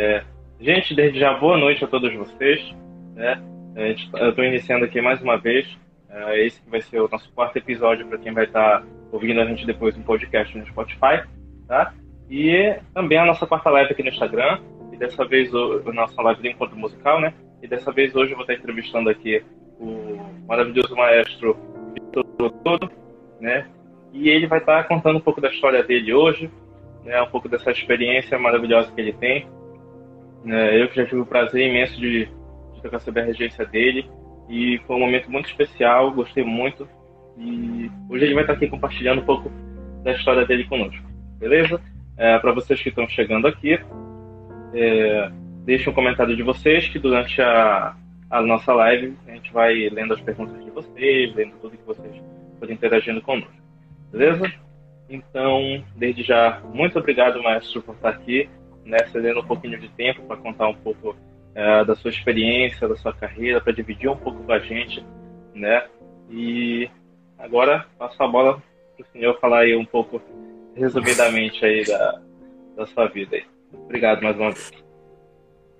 É, gente, desde já, boa noite a todos vocês. Né? Eu estou iniciando aqui mais uma vez. É, esse vai ser o nosso quarto episódio para quem vai estar tá ouvindo a gente depois no podcast no Spotify. Tá? E também a nossa quarta live aqui no Instagram. E dessa vez, a nossa live de encontro musical, né? E dessa vez, hoje, eu vou estar entrevistando aqui o maravilhoso maestro Vitor Todo, né? E ele vai estar contando um pouco da história dele hoje, né? Um pouco dessa experiência maravilhosa que ele tem. Né? Eu que já tive o prazer imenso de, de tocar sobre a regência dele. E foi um momento muito especial, gostei muito. E hoje ele vai estar aqui compartilhando um pouco da história dele conosco, beleza? É, Para vocês que estão chegando aqui, é, deixe um comentário de vocês que durante a, a nossa live a gente vai lendo as perguntas de vocês, lendo tudo que vocês forem interagindo conosco, beleza? Então, desde já, muito obrigado, maestro, por estar aqui, né, cedendo um pouquinho de tempo para contar um pouco é, da sua experiência, da sua carreira, para dividir um pouco com a gente, né? E agora passo a bola para o senhor falar aí um pouco resumidamente aí da, da sua vida aí. Obrigado mais uma vez.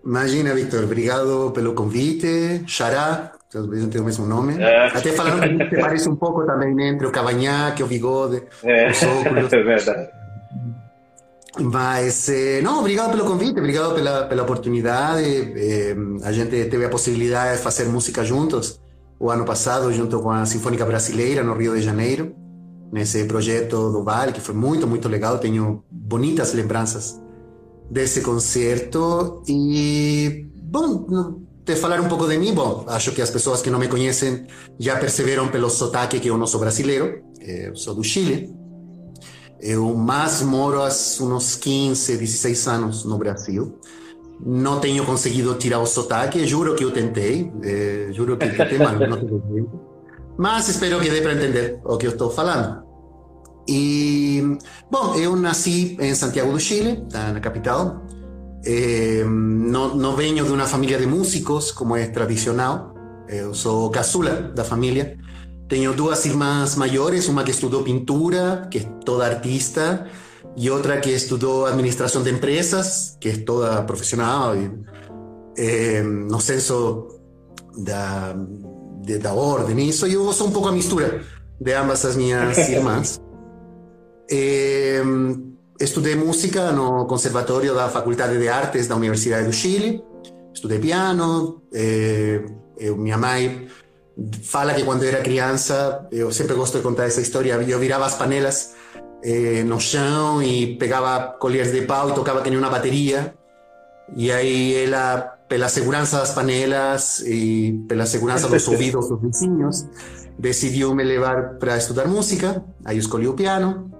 Imagina, Víctor, obrigado pelo convite. Xará, talvez não tenha o mesmo nome. É. Até falando que te parece um pouco também né, entre o cavanhaque, o bigode, é. os óculos. É verdade. Mas, eh, não, obrigado pelo convite, obrigado pela, pela oportunidade. Eh, a gente teve a possibilidade de fazer música juntos o ano passado, junto com a Sinfônica Brasileira, no Rio de Janeiro, nesse projeto do Vale, que foi muito, muito legal. Tenho bonitas lembranças desse concerto. E, bom, te falar um pouco de mim, bom, acho que as pessoas que não me conhecem já perceberam pelo sotaque que eu não sou brasileiro, eu sou do Chile. Eu mais moro há uns 15, 16 anos no Brasil. Não tenho conseguido tirar o sotaque, juro que eu tentei, eh, juro que tentei, mas não tempo. Mas espero que dê para entender o que eu estou falando. E, bom, eu nasci em Santiago do Chile, na capital. Eh, não, não venho de uma família de músicos, como é tradicional. Eu sou caçula da família. Tengo dos irmãs mayores, una que estudió pintura, que es toda artista, y otra que estudió administración de empresas, que es toda profesional, eh, no censo da, de, da orden, eso. Yo soy un poco a mistura de ambas as minhas irmãs. Eh, estudei música no Conservatório da Faculdade de Artes da Universidade do Chile, estudei piano, eh, eu, minha mãe fala que quando era criança, eu sempre gosto de contar essa história, eu virava as panelas eh, no chão e pegava colheres de pau e tocava que nem uma bateria. E aí ela, pela segurança das panelas e pela segurança dos ouvidos dos vizinhos, decidiu me levar para estudar música. Aí eu escolhi o piano.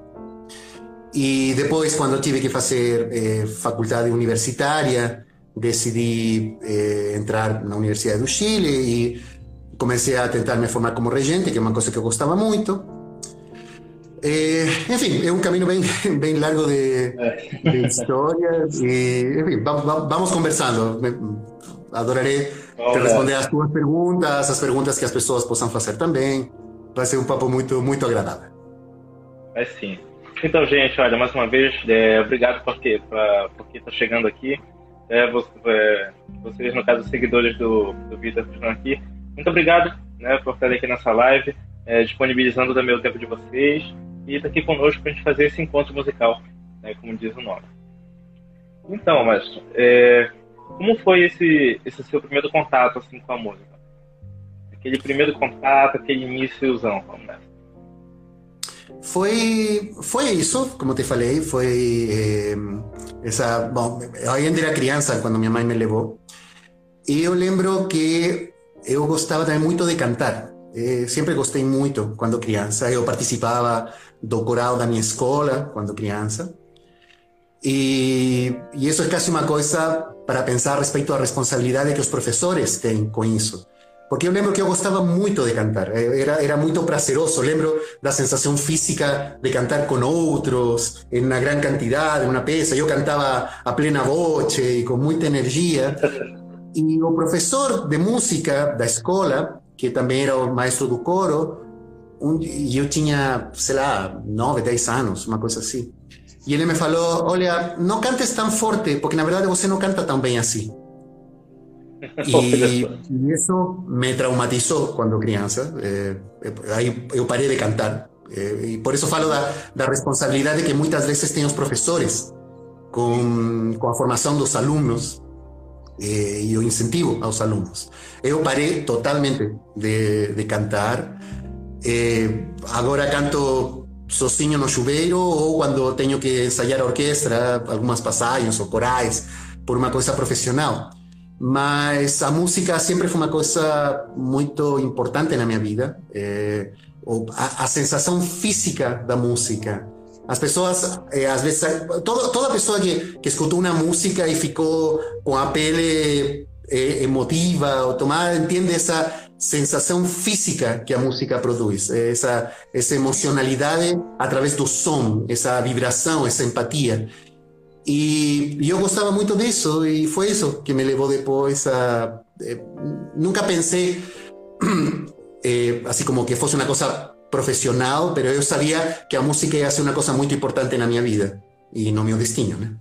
E depois, quando tive que fazer eh, faculdade universitária, decidi eh, entrar na Universidade do Chile e comecei a tentar me formar como regente, que é uma coisa que eu gostava muito. É, enfim, é um caminho bem, bem largo de, de história. E, enfim, vamos, vamos conversando. Adorarei responder as tuas perguntas, as perguntas que as pessoas possam fazer também. Vai ser um papo muito, muito agradável. É sim. Então, gente, olha, mais uma vez, é, obrigado porque porque está chegando aqui. É, é, vocês, no caso, seguidores do, do Vitor, que estão aqui, muito obrigado né, por estar aqui nessa live, é, disponibilizando também o tempo de vocês e estar aqui conosco para a gente fazer esse encontro musical, né, como diz o nome. Então, mas é, como foi esse, esse seu primeiro contato assim com a música? Aquele primeiro contato, aquele iníciozão, vamos nessa. Foi, foi isso, como te falei, foi eh, essa. Bom, eu ainda era criança quando minha mãe me levou. E eu lembro que eu gostava também muito de cantar. Eh, sempre gostei muito quando criança. Eu participava do coral da minha escola quando criança. E, e isso é quase uma coisa para pensar respeito à responsabilidade que os professores têm com isso. Porque eu lembro que eu gostava muito de cantar, eh, era, era muito prazeroso. Lembro da sensação física de cantar com outros, em uma grande quantidade, uma peça. Eu cantava a plena voce e com muita energia. E o professor de música da escola, que também era o maestro do coro, um, e eu tinha, sei lá, nove, dez anos, uma coisa assim. E ele me falou: Olha, não cantes tão forte, porque na verdade você não canta tão bem assim. E, e isso me traumatizou quando criança. Eh, aí eu parei de cantar. Eh, e por isso falo da, da responsabilidade que muitas vezes têm os professores com, com a formação dos alunos eh, e o incentivo aos alunos. Eu parei totalmente de, de cantar. Eh, canto sozinho no chuveiro ou quando tenho que ensaiar a orquestra, algumas passagens ou corais, por uma coisa profissional. Mas a música sempre foi uma coisa muito importante na minha vida. É, a, a, física da música. As pessoas, é, às vezes, toda, toda pessoa que, que escutou uma música e ficou com a pele é, emotiva ou tomada, entende essa sensação física que a música produz, essa, essa emocionalidade através do som, essa vibração, essa empatia. E, eu gostava muito disso, e foi isso que me levou depois a. Eh, nunca pensei, eh, assim como que fosse uma coisa profissional, mas eu sabia que a música ia ser uma coisa muito importante na minha vida e no meu destino, né?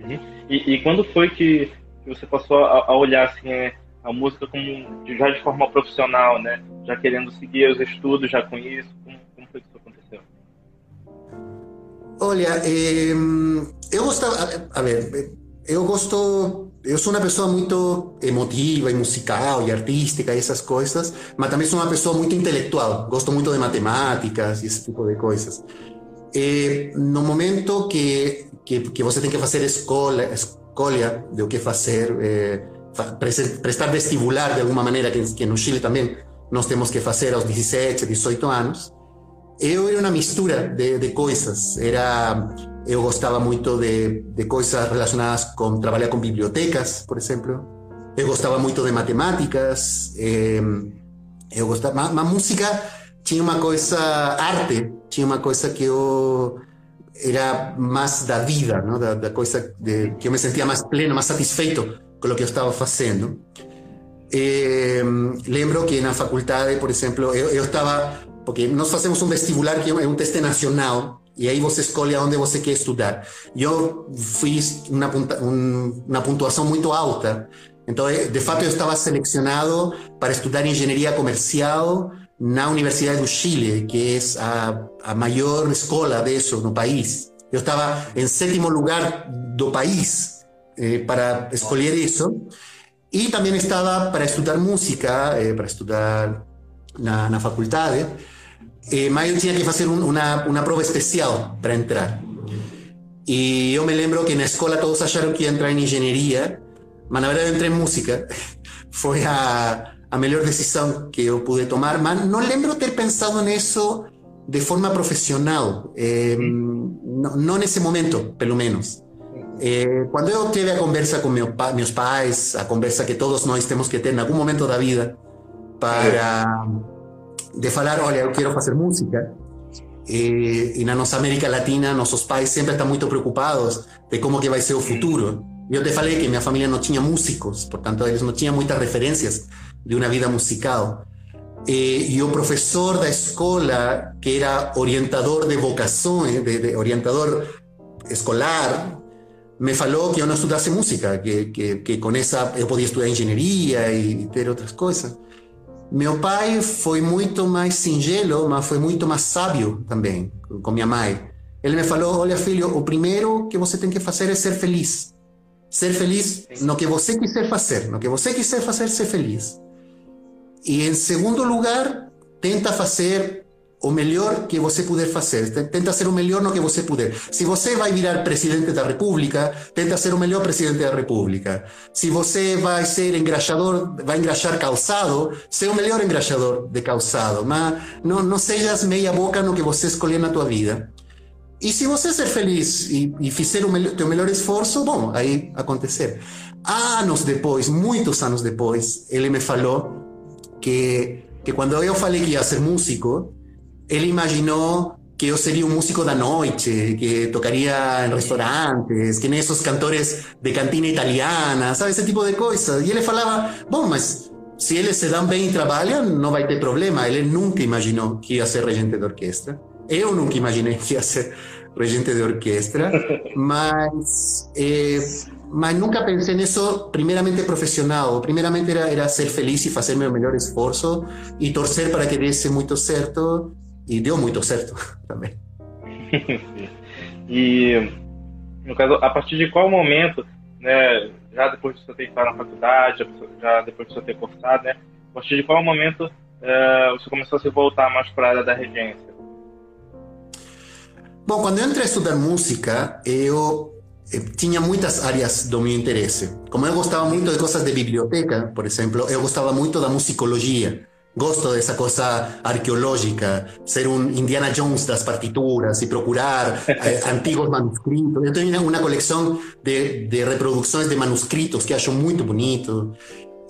Uhum. E, e, quando foi que, você passou a, a olhar assim a música como já de forma profissional, né? Já querendo seguir os estudos já com isso? Como, como foi que isso aconteceu? Olha, eh, eu gostava, a ver, eu gosto, eu sou uma pessoa muito emotiva e musical e artística e essas coisas, mas também sou uma pessoa muito intelectual, gosto muito de matemáticas e esse tipo de coisas. E no momento que, que, que você tem que fazer escolha, escolha o que fazer, eh, prestar vestibular de alguma maneira, que, que no Chile também nós temos que fazer aos 17, 18 anos, eu era uma mistura de, de coisas. Era, eu gostava muito de, de coisas relacionadas com trabalhar com bibliotecas, por exemplo. Eu gostava muito de matemáticas. Eh, eu gostava, a música tinha uma coisa, arte, tinha uma coisa que eu era mais da vida, não? Da, da coisa de, que eu me sentia mais pleno, mais satisfeito com o que eu estava fazendo. Eh, lembro que na faculdade, por exemplo, eu, eu estava porque nós fazemos um vestibular que é um teste nacional e aí você escolhe aonde você quer estudar. Eu fiz uma, uma pontuação muito alta, então de fato eu estava selecionado para estudar engenharia comercial na Universidade do Chile, que é a, a maior escola disso no país. Eu estava em sétimo lugar do país eh, para escolher isso. E também estava para estudar música, eh, para estudar na, na faculdade eh, eu tinha que fazer um, uma, uma prova especial para entrar. E eu me lembro que na escola todos acharam que ia entrar em engenharia, mas na verdade eu entrei em música. Foi a, a melhor decisão que eu pude tomar, mas não lembro ter pensado nisso de forma profissional, eh, não, não nesse momento, pelo menos. Eh, quando eu tive a conversa com meu, meus pais, a conversa que todos nós temos que ter em algum momento da vida para de falar, olha, eu quero fazer música. E, e na nossa América Latina, nossos pais sempre estão muito preocupados de como que vai ser o futuro. Eu te falei que minha família não tinha músicos, portanto, eles não tinham muitas referências de uma vida musical. E, e o professor da escola, que era orientador de vocações, de, de orientador escolar, me falou que eu não estudasse música, que, que, que com essa eu podia estudar engenharia e ter. Meu pai foi muito mais singelo, mas foi muito mais sábio também com minha mãe. Ele me falou: Olha, filho, o primeiro que você tem que fazer é ser feliz. Ser feliz no que você quiser fazer. No que você quiser fazer, ser feliz. E em segundo lugar, tenta fazer o melhor que você puder fazer. Tenta ser o melhor no que você puder. Se você vai virar presidente da República, tenta ser o melhor presidente da República. Se você vai ser engraxador, vai engraxar calçado, ser o melhor engraxador de calçado. Mas não, não sejas meia boca no que você escolher na tua vida. E se você ser feliz e, e fizer o teu melhor esforço, bom, aí acontecer. Anos depois, muitos anos depois, ele me falou que, que quando eu falei que ia ser músico, ele imaginou que eu seria um músico da noite, que tocaria em restaurantes, que nem esses cantores de cantina italiana, sabe, esse tipo de coisas. E ele falava, bom, mas se eles se dão bem e trabalham, não vai ter problema. Ele nunca imaginou que ia ser regente de orquestra. Eu nunca imaginei que ia ser regente de orquestra, mas, eh, mas nunca pensé nisso primeiramente profissional. Primeiramente era, era ser feliz e fazer meu melhor esforço e torcer para que desse muito certo, e deu muito certo também. e, no caso, a partir de qual momento, né, já depois de você ter entrado na faculdade, já depois de você ter cursado, né, a partir de qual momento uh, você começou a se voltar mais para a área da regência? Bom, quando eu entrei a estudar música, eu, eu tinha muitas áreas do meu interesse. Como eu gostava muito de coisas de biblioteca, por exemplo, eu gostava muito da musicologia. Gosto dessa coisa arqueológica, ser um Indiana Jones das partituras e procurar eh, antigos manuscritos. Eu tenho uma coleção de, de reproduções de manuscritos que acho muito bonito.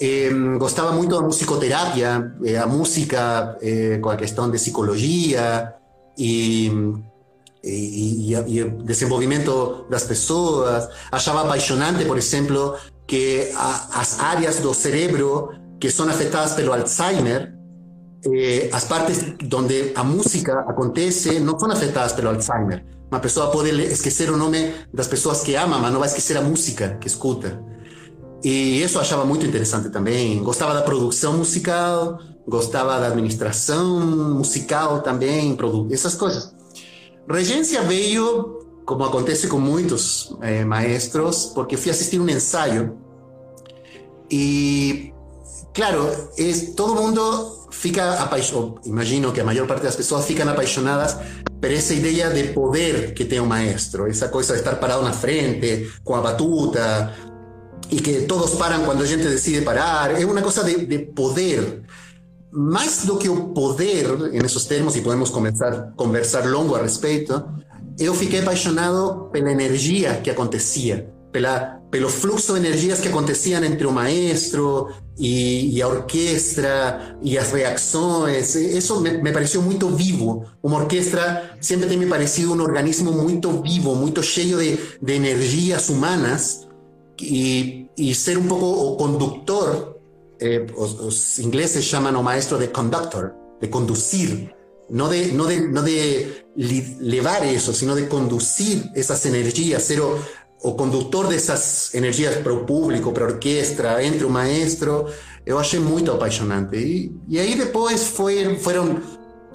Eh, gostava muito da musicoterapia, eh, a música eh, com a questão de psicologia e, e, e, o desenvolvimento das pessoas. Achava apaixonante, por exemplo, que a, as áreas do cérebro que são afetadas pelo Alzheimer, eh, as partes onde a música acontece não são afetadas pelo Alzheimer. Uma pessoa pode esquecer o nome das pessoas que ama, mas não vai esquecer a música que escuta. E isso eu achava muito interessante também. Gostava da produção musical, gostava da administração musical também, essas coisas. Regência veio, como acontece com muitos eh, maestros, porque fui assistir um ensaio e, claro, es, todo mundo fica imagino que a maior parte das pessoas ficam apaixonadas por essa ideia de poder que tem o maestro, essa coisa de estar parado na frente, com a batuta, y que todos paran cuando la gente decide parar. Es una cosa de, de poder. Más do que o poder, en esos términos, y podemos comenzar conversar longo a respeito, eu fiquei apaixonado pela energia que acontecia, pela, pelo fluxo de energias que aconteciam entre o maestro e, e a orquestra e as reações. Isso me, me pareceu muito vivo. Uma orquestra sempre tem me parecido um organismo muito vivo, muito cheio de, de humanas y, y ser un poco conductor, eh, los, ingleses llaman o maestro de conductor, de conducir, no de, no de, no de llevar eso, sino de conducir esas energías, ser o, o conductor de esas energías para o público, para a orquestra, entre o maestro, eu achei muito apaixonante. E, e aí depois foi, foram,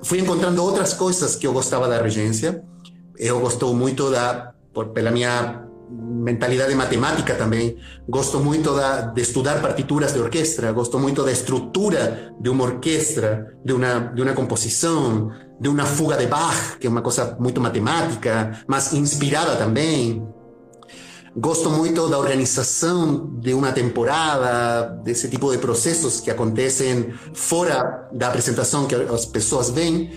fui encontrando outras coisas que eu gostava da regência. Eu gostou muito da, por, pela minha mentalidad de matemática también. Gosto muito de estudiar partituras de orquesta, gosto muito da estructura de una orquesta, de una de una composición, de una fuga de Bach, que es una cosa muy matemática, más inspirada también. Gosto muito da organización de una temporada, de ese tipo de procesos que acontecen fuera da presentación que as pessoas ven.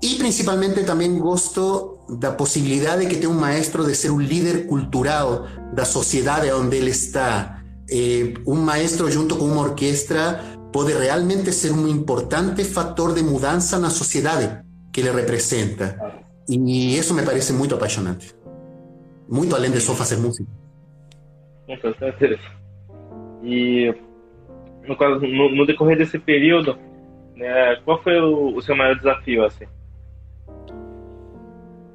Y principalmente también gosto posibilidad de que tenga un maestro de ser un líder cultural la sociedad donde él está. Eh, un maestro junto con una orquesta puede realmente ser un importante factor de mudanza en la sociedad que le representa. Y eso me parece muy apasionante. Muy além de só hacer música. Com certeza. E no, caso, no, no decorrer desse período, né, qual foi o, o seu maior desafio assim?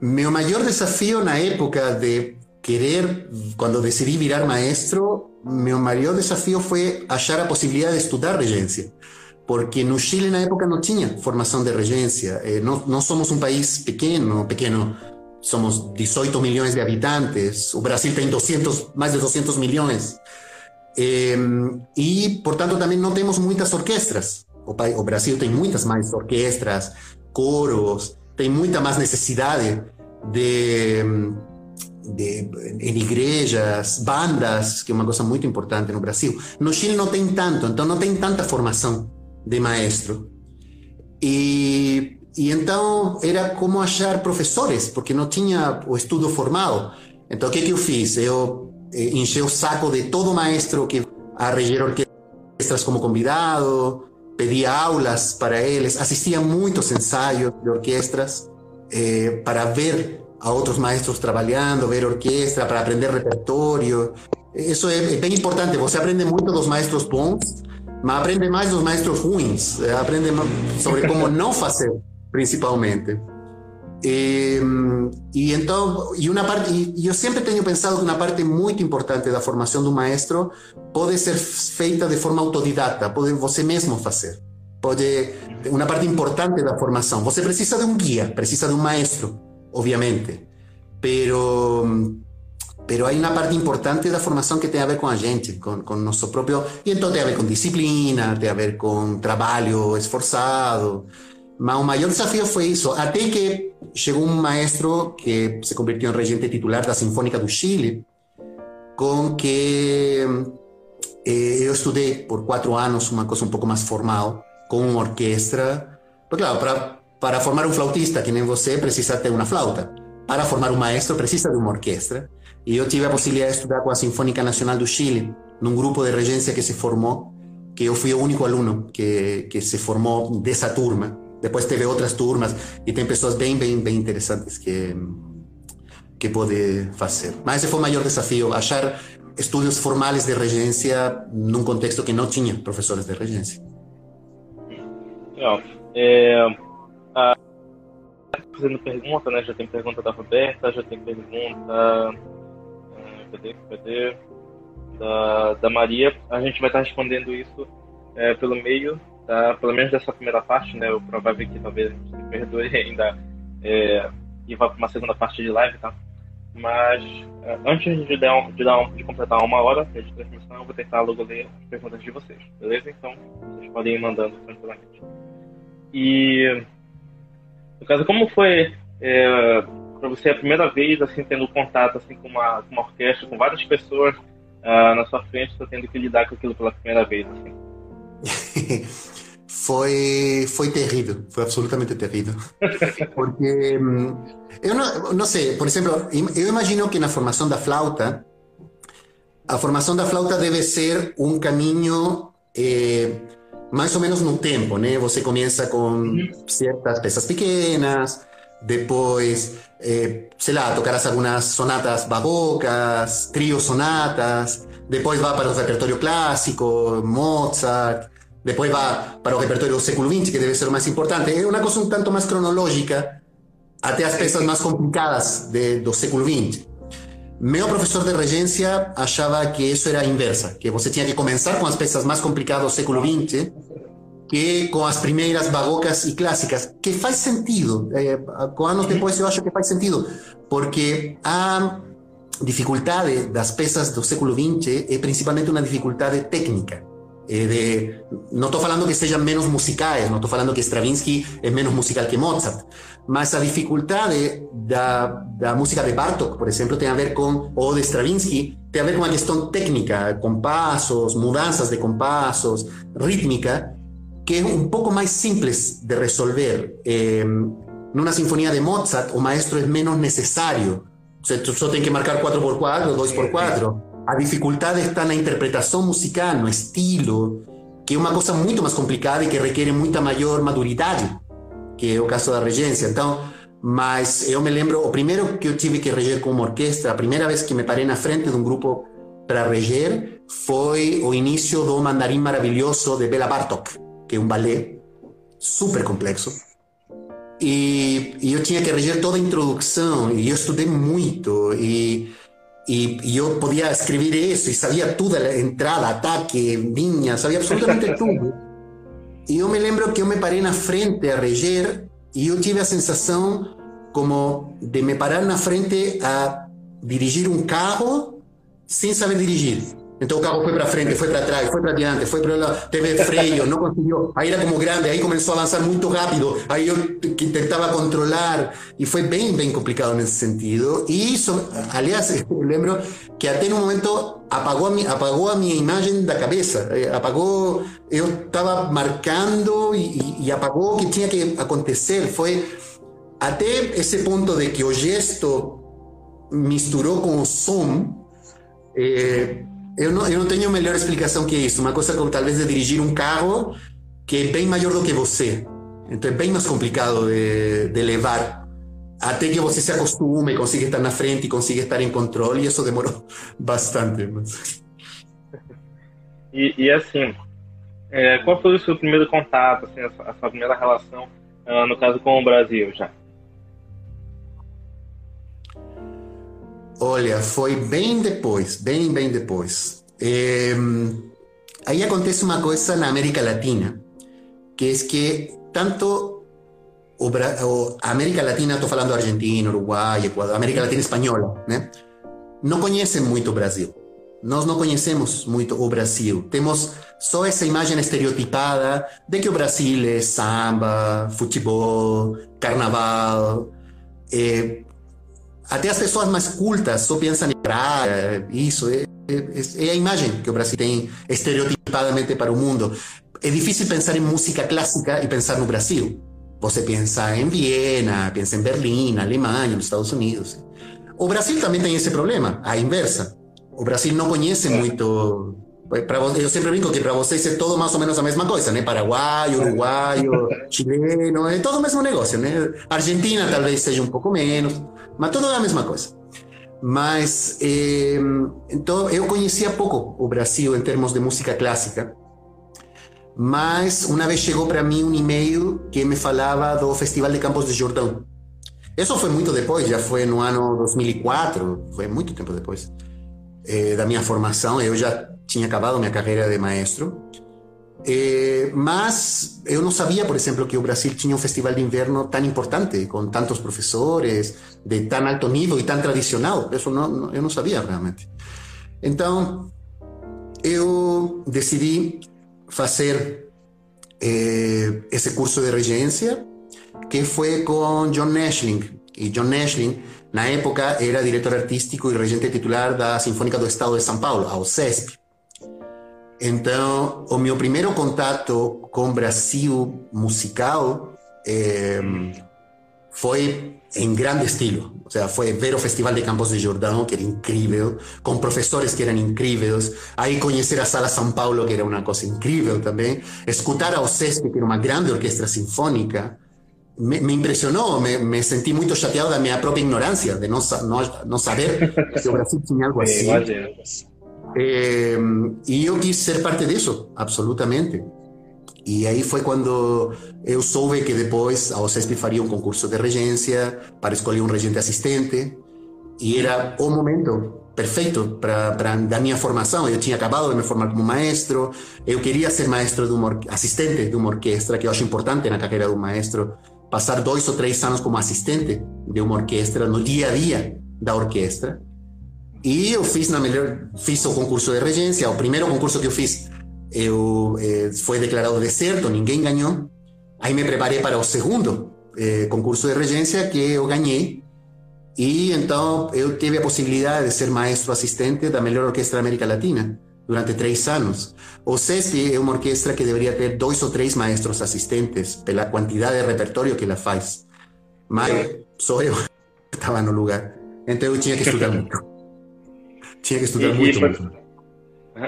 Mi mayor desafío en la época de querer, cuando decidí virar maestro, mi mayor desafío fue hallar la posibilidad de estudiar regencia. Porque en Chile en la época no tenía formación de regencia. Eh, no, no somos un país pequeño, pequeño. Somos 18 millones de habitantes. O Brasil tiene 200, más de 200 millones. Eh, y por tanto también no tenemos muchas orquestas. O, o Brasil tiene muchas más orquestas, coros, tem muita mais necessidade de, de, igrejas, bandas, que é uma coisa muito importante no Brasil. No Chile não tem tanto, então não tem tanta formação de maestro. E, e então era como achar professores, porque não tinha o estudo formado. Então o que, que eu fiz? Eu eh, enchi o saco de todo maestro que a reger orquestras como convidado, pedía aulas para ellos, asistía a muchos ensayos de orquestas eh, para ver a otros maestros trabajando, ver orquesta, para aprender repertorio. Eso es, bien importante, você aprende mucho los maestros bons, mas aprende más los maestros ruins, eh, aprende sobre cómo no hacer, principalmente. Eh, e então, e uma parte, e eu sempre tenho pensado que uma parte muito importante da formação do maestro pode ser feita de forma autodidata, pode você mesmo fazer. Pode uma parte importante da formação. Você precisa de um guia, precisa de um maestro, obviamente, pero pero hay una parte importante de la formación que tiene a ver con la gente, con, con nuestro propio... Y entonces tiene a ver con disciplina, tiene a ver con trabajo esforzado. Mas o mayor desafío fue eso, hasta que llegó un maestro que se convirtió en regente titular de la Sinfónica do Chile, con que eh, yo estudié por cuatro años una cosa un poco más formal, con una orquesta. Pero claro, para, para formar un flautista, que nem você, precisa ter uma flauta. Para formar um maestro, precisa de uma orquestra. E eu tive a possibilidade de estudar com a Sinfônica Nacional do Chile, num grupo de regência que se formou, que eu fui o único aluno que, que se formou dessa turma. Depois teve outras turmas e tem pessoas bem, bem, bem interessantes que, que pode fazer. Mas esse foi o maior desafio, achar estudos formais de regência num contexto que não tinha professores de regência. Legal. É, a, fazendo pergunta, né? Já tem pergunta da Roberta, já tem pergunta cadê, cadê? Da, da Maria. A gente vai estar respondendo isso é, pelo meio, da, pelo menos dessa primeira parte, né? O provável que talvez perdoe ainda é, e vá para uma segunda parte de live, tá? Mas é, antes de, dar, de, dar, de completar uma hora de transmissão, eu vou tentar logo ler as perguntas de vocês, beleza? Então, vocês podem ir mandando tranquilamente. E, no caso, como foi é, para você é a primeira vez assim tendo contato assim com uma, com uma orquestra, com várias pessoas uh, na sua frente, tendo que lidar com aquilo pela primeira vez assim? Foi foi terrível, foi absolutamente terrível, porque hum, eu não, não sei, por exemplo, eu imagino que na formação da flauta a formação da flauta deve ser um caminho eh, mais ou menos no tempo, né? Você começa com certas peças pequenas, depois eh, sei lá, tocarás algunas sonatas barrocas, tríos sonatas, después va para el repertorio clásico, Mozart, después va para el repertorio del século XX, que debe ser más importante. Es una cosa un tanto más cronológica, até as peças más complicadas de, do século XX. Meu professor de regência achava que isso era a inversa, que você tinha que começar com as peças mais complicadas do século XX que com as primeiras barrocas e clássicas, que faz sentido. Eh, com anos depois eu acho que faz sentido, porque a dificuldade das peças do século XX é principalmente uma dificuldade técnica. Eh, de, não estou falando que sejam menos musicais, não estou falando que Stravinsky é menos musical que Mozart, mas a dificuldade da, da música de Bartók, por exemplo, tem a ver com, ou de Stravinsky, tem a ver com uma questão técnica, compassos, mudanças de compassos, rítmica, que es un poco más simple de resolver. en una sinfonía de Mozart, o maestro es menos necesario. O sea, tú solo tienes que marcar 4x4, 2x4. A dificultad está en la interpretación musical, no estilo, que es una cosa mucho más complicada y que requiere mucha mayor maturidad que el caso de la regencia. Entonces, mas yo me lembro, o primero que yo tive que reger como orquesta, la primera vez que me paré en la frente de un grupo para reger, fue o inicio do Mandarín Maravilloso de Bela Bartok que é um balé super complexo. E, e, eu tinha que reger toda a introdução, e eu estudei muito, e, e, e, eu podia escrever isso, e sabia tudo, entrada, ataque, vinha, sabia absolutamente tudo. E eu me lembro que eu me parei na frente a reger, e eu tive a sensação como de me parar na frente a dirigir um carro sem saber dirigir. Então o carro foi para frente, foi para trás, foi para diante, foi para lá, teve freio, não conseguiu. Aí era como grande, aí começou a avançar muito rápido. Aí eu tentava controlar e foi bem, bem complicado nesse sentido. E isso, aliás, eu lembro que até no momento apagou a, minha, apagou a minha imagem da cabeça. Eh, apagou, eu estava marcando e, e apagou que tinha que acontecer. Foi até esse ponto de que o gesto misturou com o som. Eh, eu não, eu não tenho melhor explicação que isso. Uma coisa como talvez de dirigir um carro que é bem maior do que você. Então é bem mais complicado de, de levar. Até que você se acostume, consiga estar na frente, consiga estar em controle, e isso demorou bastante. Mas... E, e assim, é, qual foi o seu primeiro contato, assim, a, sua, a sua primeira relação, uh, no caso, com o Brasil já? Olha, foi bem depois, bem, bem depois. É, aí acontece uma coisa na América Latina, que é que tanto o, o América Latina, estou falando Argentina, Uruguai, Equador, América Latina espanhola, né? Não conhecem muito o Brasil. Nós não conhecemos muito o Brasil. Temos só essa imagem estereotipada de que o Brasil é samba, futebol, carnaval. É, até as pessoas mais cultas só pensam em praia, isso. É, é, é, a imagem que o Brasil tem estereotipadamente para o mundo. É difícil pensar em música clássica e pensar no Brasil. Você pensa em Viena, pensa em Berlim, Alemanha, nos Estados Unidos. O Brasil também tem esse problema, a inversa. O Brasil não conhece muito Pra, eu sempre brinco que para vocês é todo mais ou menos a mesma coisa, né? Paraguai, uruguaio, chileno, é todo o mesmo negócio, né? Argentina talvez seja um pouco menos, mas tudo é a mesma coisa. Mas eh, então eu conhecia pouco o Brasil em termos de música clássica. Mas uma vez chegou para mim um e-mail que me falava do Festival de Campos de Jordão. Isso foi muito depois, já foi no ano 2004, foi muito tempo depois eh, da minha formação. Eu já tinha acabado minha carreira de maestro. Eh, más, yo no sabía, por ejemplo, que Brasil tenía un festival de invierno tan importante, con tantos profesores, de tan alto nivel y tan tradicional. Eso no, no yo no sabía realmente. Entonces, yo decidí hacer eh, ese curso de regencia, que fue con John Nashling. Y John Nashling, na época, era director artístico y regente titular da Sinfónica do Estado de São Paulo, a OCESP. Então, o meu primeiro contato com Brasil musical é, foi em grande estilo. Ou seja, foi ver o Festival de Campos de Jordão, que era incrível, com professores que eram incríveis. Aí conhecer a Sala São Paulo, que era uma coisa incrível também. Escutar a OCESP, que era uma grande orquestra sinfônica. Me, me impressionou, me, me, senti muito chateado da minha própria ignorância, de não, não, não saber que o Brasil tinha algo assim. Eh, e eu quis ser parte disso, absolutamente. E aí foi quando eu soube que depois a OCESP faria um concurso de regência para escolher um regente assistente. E era o momento perfeito para da minha formação. Eu tinha acabado de me formar como maestro. Eu queria ser maestro de uma assistente de uma orquestra, que eu acho importante na carreira do maestro passar dois ou três anos como assistente de uma orquestra no dia a dia da orquestra. E eu fiz na melhor, fiz o concurso de regência. O primeiro concurso que eu fiz, eu eh, foi declarado deserto, ninguém ganhou. Aí me preparei para o segundo eh, concurso de regência que eu ganhei. E então eu tive a possibilidade de ser maestro assistente da melhor orquestra da América Latina durante três anos. O CESP é uma orquestra que deveria ter dois ou três maestros assistentes pela quantidade de repertório que ela faz. Mas só eu estava no lugar. Então eu tinha que estudar muito. Tinha que estudar e, muito, e por, muito.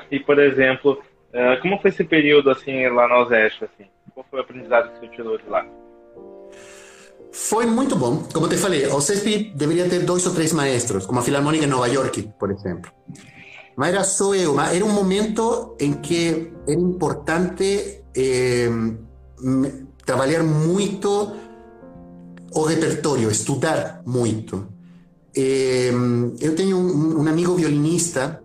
E, por exemplo, eh, como foi esse período assim lá na OSESP? Assim? Qual foi o aprendizado que você tirou de lá? Foi muito bom. Como te falei, o CESP deveria ter dois ou três maestros, como a Filarmônica em Nova York, por exemplo. Mas era só eu. Era um momento em que era importante eh, trabalhar muito o repertório, estudar muito. Eh, eu tenho um, um, amigo violinista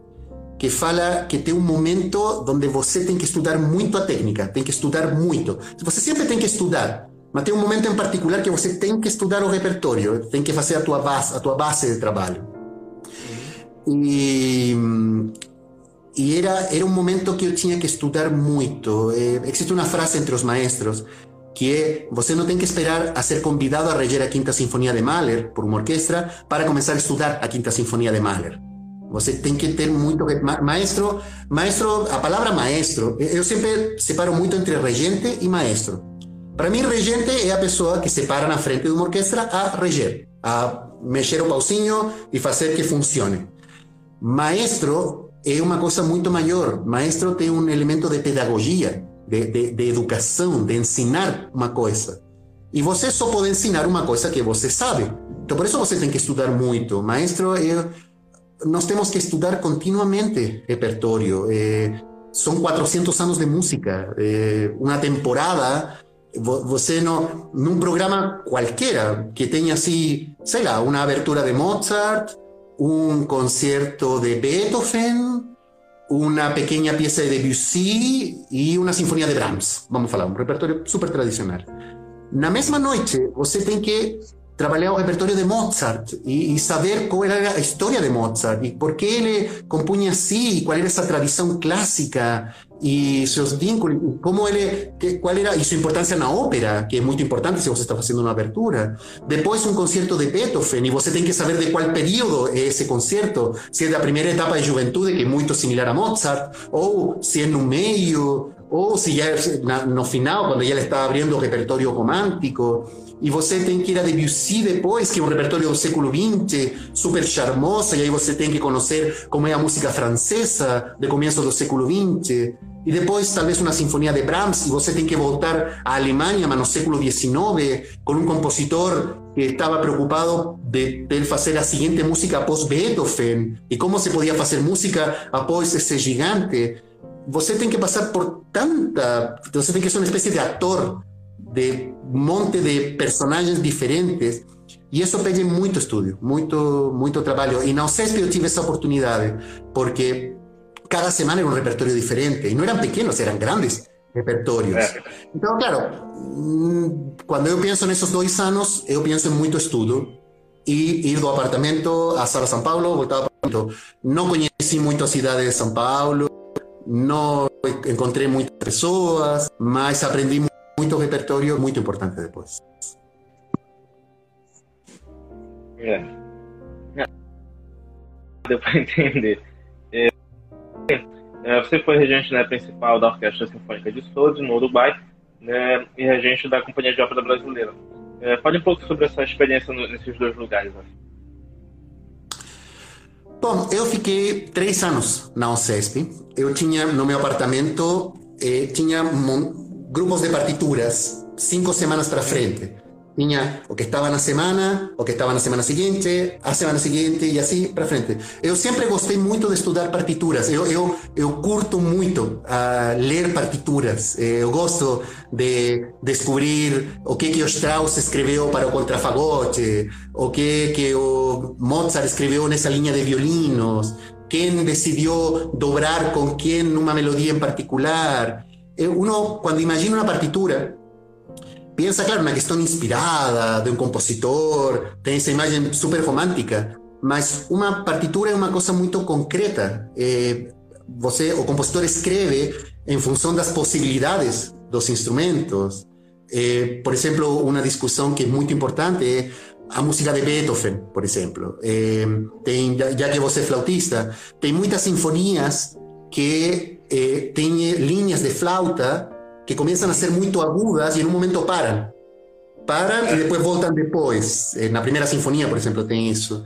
que fala que tem um momento onde você tem que estudar muito a técnica, tem que estudar muito. Você sempre tem que estudar, mas tem um momento em particular que você tem que estudar o repertório, tem que fazer a tua base, a tua base de trabalho. E, e era, era um momento que eu tinha que estudar muito. Eh, existe uma frase entre os maestros que você não tem que esperar a ser convidado a reger a Quinta Sinfonia de Mahler por uma orquestra para começar a estudar a Quinta Sinfonia de Mahler. Você tem que ter muito maestro, maestro, a palavra maestro, eu sempre separo muito entre regente e maestro. Para mim, regente é a pessoa que se para na frente de uma orquestra a reger, a mexer o pauzinho e fazer que funcione. Maestro é uma coisa muito maior. Maestro tem um elemento de pedagogia de, de, de educação, de ensinar uma coisa. E você só pode ensinar uma coisa que você sabe. Então, por isso você tem que estudar muito. Maestro, eu, nós temos que estudar continuamente repertório. É, são 400 anos de música. É, uma temporada, você não, num programa qualquer que tenha assim, sei lá, uma abertura de Mozart, un concierto de Beethoven, una pequeña pieza de Debussy y una sinfonía de Brahms. Vamos falar, un repertório super tradicional. Na mesma noite, você tem que trapalear un repertorio de Mozart y, y, saber cómo era la historia de Mozart y por qué él compuña así y cuál era esa tradición clásica y sus vínculos, cómo él, cuál era, y su importancia en la ópera, que es muy importante si vos estás haciendo una apertura. Después un concierto de Beethoven y vos tenés que saber de cuál periodo es ese concierto, si es la primera etapa de juventud, que es muy similar a Mozart, o si es en un medio, o si ya es no final, cuando ya le está abriendo repertorio romántico. E você tem que ir a Debussy depois, que é um repertório do século XX, super charmoso, e aí você tem que conhecer como é a música francesa do começo do século XX. E depois, talvez, uma sinfonia de Brahms, e você tem que voltar à Alemanha, mas no século XIX, com um compositor que estava preocupado de, de fazer a seguinte música após Beethoven, e como se podia fazer música após esse gigante. Você tem que passar por tanta. Você tem que ser uma espécie de ator de monte de personagens diferentes. E isso pede muito estudo, muito, muito trabalho. E na UCESP eu tive essa oportunidade, porque cada semana era um repertório diferente. E não eram pequenos, eram grandes repertórios. Então, claro, quando eu penso nesses dois anos, eu penso em muito estudo. E ir do apartamento a Sala São Paulo, voltar ao apartamento. Não conheci muito a cidade de São Paulo, não encontrei muitas pessoas, mas aprendi muito muito repertório muito importante depois. É. Deu para entender. É, é, você foi regente né, principal da Orquestra Sinfônica de Souza, no Uruguai, né, e regente da Companhia de Ópera Brasileira. É, fale um pouco sobre essa experiência nesses dois lugares. Né? Bom, eu fiquei três anos na OCESP. Eu tinha no meu apartamento, eh, tinha grupos de partituras cinco semanas para frente. Tinha o que estava na semana, o que estava na semana seguinte, a semana seguinte e assim para frente. Eu sempre gostei muito de estudar partituras. Eu, eu, eu curto muito uh, ler partituras. Eh, eu gosto de descobrir o que que Strauss escreveu para o contrafagote, o que que o Mozart escreveu nessa linha de violinos, quem decidiu dobrar com quem numa melodia em particular. Eh, uno cuando imagina una partitura, piensa, claro, una cuestión inspirada de un compositor, tiene esa imagen súper romántica, mas una partitura es una cosa muy concreta. Eh, você, o compositor escreve en función de las posibilidades los instrumentos. Eh, por ejemplo, una discusión que es muy importante es a música de Beethoven, por ejemplo. Eh, tem, ya que você é flautista, tem muchas sinfonías que eh, tiene líneas de flauta que comienzan a ser muy agudas y en un momento paran. Param e depois después depois. Na primera sinfonía por exemplo, tem isso.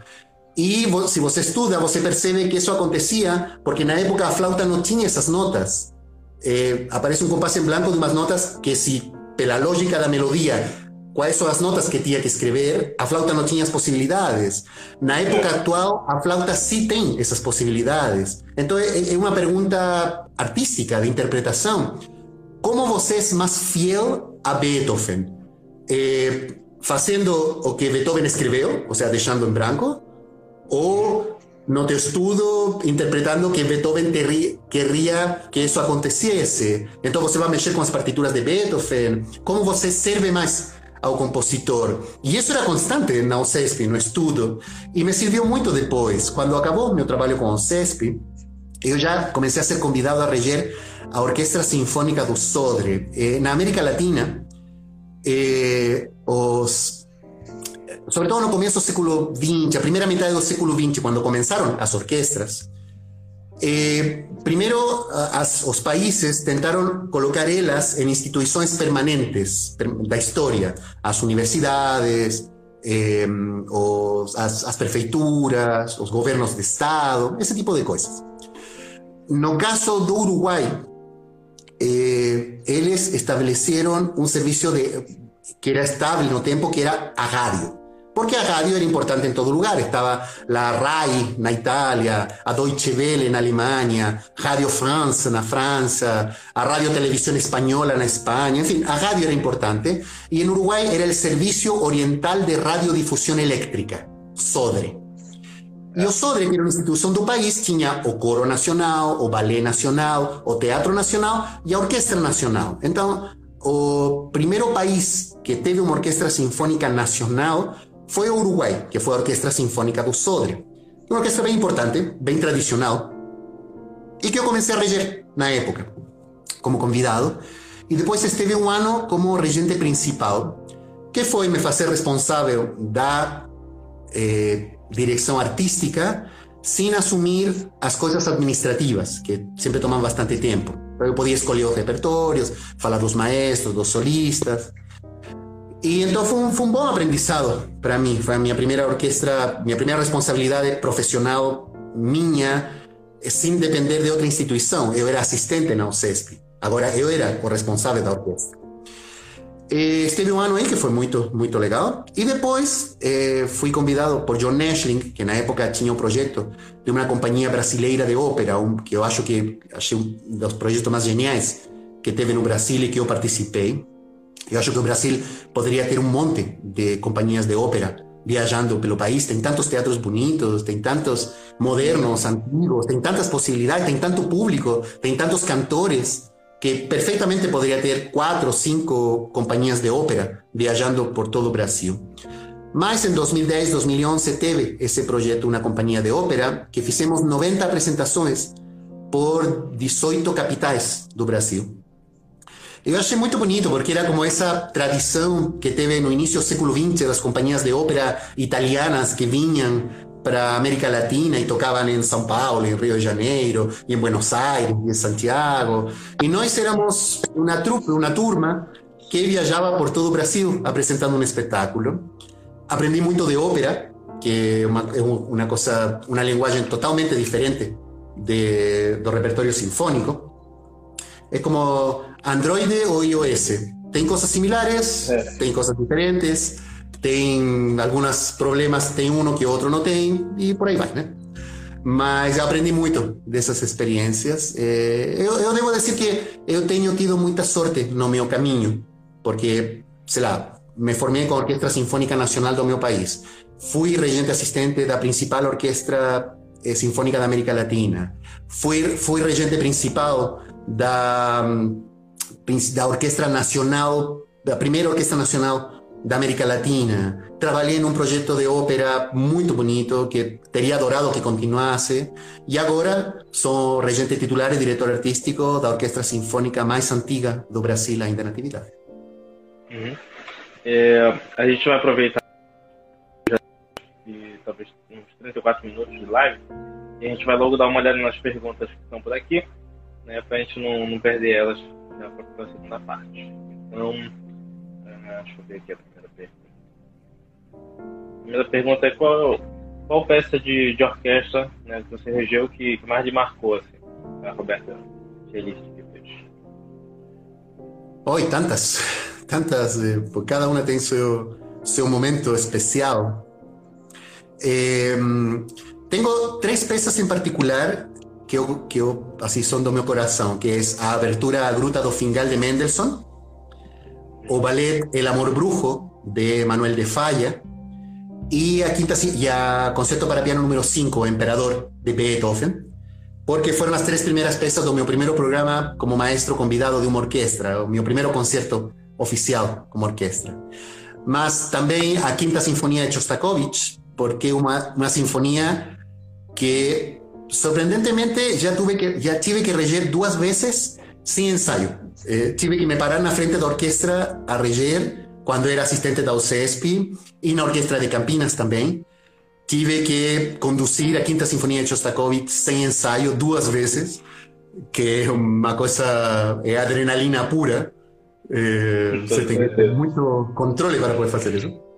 E se você estuda, você percebe que eso acontecía porque na época a flauta no tinha esas notas. Eh, aparece un compás en blanco de umas notas que, se pela lógica da melodía cuáles son las notas que tenía que escribir, a flauta no tenía posibilidades. En la época actual, a flauta sí tiene esas posibilidades. Entonces, es una pregunta artística, de interpretación. ¿Cómo vos es más fiel a Beethoven? Eh, ¿Haciendo o que Beethoven escribió, o sea, dejando en blanco? ¿O no te estudo interpretando que Beethoven querría que eso aconteciese? Entonces, você va a mexer con las partituras de Beethoven? ¿Cómo você serve más ao compositor. E isso era constante na UCESP, no estudo. E me serviu muito depois. Quando acabou meu trabalho com a UCESP, eu já comecei a ser convidado a reger a Orquestra Sinfônica do Sodre. Eh, na América Latina, eh, os, sobretudo no começo do século XX, a primeira metade do século XX, quando começaram as orquestras, Eh, primero, as, os países tentaron colocar elas en instituciones permanentes da historia, as universidades, eh, os, as, as de estado, ese tipo de cosas. No caso do Uruguay, eh, eles establecieron un servicio de, que era estable no tiempo, que era a. Porque a radio era importante en todo lugar. Estaba la RAI en Italia, a Deutsche Welle en Alemania, Radio France en Francia, a Radio Televisión Española en España. En fin, a radio era importante. Y en Uruguay era el Servicio Oriental de Radiodifusión Eléctrica, SODRE. E o Sodre, que era uma instituição do país, tinha o Coro Nacional, o Ballet Nacional, o Teatro Nacional e a Orquestra Nacional. Então, o primeiro país que teve uma orquestra sinfônica nacional foi o Uruguai, que foi a Orquestra Sinfônica do Sodre. Uma orquestra bem importante, bem tradicional, e que eu comecei a reger na época, como convidado. E depois esteve um ano como regente principal, que foi me fazer responsável da eh, direção artística sem assumir as coisas administrativas, que sempre tomam bastante tempo. Eu podia escolher os repertórios, falar dos maestros, dos solistas. E então foi um, foi um bom aprendizado para mim. Foi a minha primeira orquestra, minha primeira responsabilidade profissional minha, sem depender de outra instituição. Eu era assistente na UCESP. Agora eu era o responsável da orquestra. E esteve um ano aí que foi muito, muito legal. E depois eh, fui convidado por John Nashling, que na época tinha um projeto de uma companhia brasileira de ópera, um, que eu acho que achei um dos projetos mais geniais que teve no Brasil e que eu participei. Eu acho que o Brasil poderia ter um monte de companhias de ópera viajando pelo país. Tem tantos teatros bonitos, tem tantos modernos, antigos, tem tantas possibilidades, tem tanto público, tem tantos cantores que perfeitamente poderia ter quatro cinco companhias de ópera viajando por todo o Brasil. Mas em 2010, 2011 teve esse projeto, uma companhia de ópera, que fizemos 90 apresentações por 18 capitais do Brasil. Eu achei muito bonito, porque era como essa tradição que teve no início do século XX das companhias de ópera italianas que vinham para América Latina y tocaban en São Paulo, en Río de Janeiro, y en Buenos Aires, y en Santiago. Y nós éramos una trupe, una turma que viajaba por todo Brasil apresentando un espectáculo. Aprendí mucho de ópera, que es una cosa, una lenguaje totalmente diferente de, do repertorio sinfónico. Es como Android o iOS. Tem cosas similares, tem cosas diferentes tem alguns problemas, tem um que outro não tem, e por aí vai, né? Mas eu aprendi muito dessas experiências. Eu, eu devo dizer que eu tenho tido muita sorte no meu caminho, porque, sei lá, me formei com a Orquestra Sinfônica Nacional do meu país. Fui regente assistente da principal orquestra eh, sinfônica da América Latina. Fui, fui regente principal da, da Orquestra Nacional, da primeira Orquestra Nacional da América Latina. Trabalhei num projeto de ópera muito bonito que teria adorado que continuasse. E agora sou regente titular e diretor artístico da orquestra sinfônica mais antiga do Brasil ainda na atividade. Uhum. É, a gente vai aproveitar talvez uns 34 minutos de live e a gente vai logo dar uma olhada nas perguntas que estão por aqui, né, para a gente não, não perder elas né, para a segunda parte. Então, deixa eu ver aqui a primeira pergunta. A primeira pergunta é qual, qual peça de, de orquestra né, que você regeu que, que mais lhe marcou, assim, a Roberta Cellista que fez? Oi, tantas, tantas, eh, cada uma tem seu, seu momento especial. Eh, tenho três peças em particular que eu, que eu, assim, são que é a abertura à Gruta do Fingal de Mendelssohn, o ballet El Amor Brujo de Manuel de Falla y a, quinta, y a concierto para piano número 5, Emperador de Beethoven, porque fueron las tres primeras piezas de mi primer programa como maestro convidado de una orquesta, mi primer concierto oficial como orquesta. Más también a Quinta Sinfonía de Chostakovich, porque una sinfonía que sorprendentemente ya tuve que, ya tuve que reger dos veces sin ensayo. Eh, tive que me parar na frente da orquestra a reger quando era assistente da UCESP e na orquestra de Campinas também. Tive que conduzir a Quinta Sinfonia de Shostakovich sem ensaio duas vezes, que é uma coisa, é adrenalina pura. É, você tem que ter muito controle para poder fazer isso.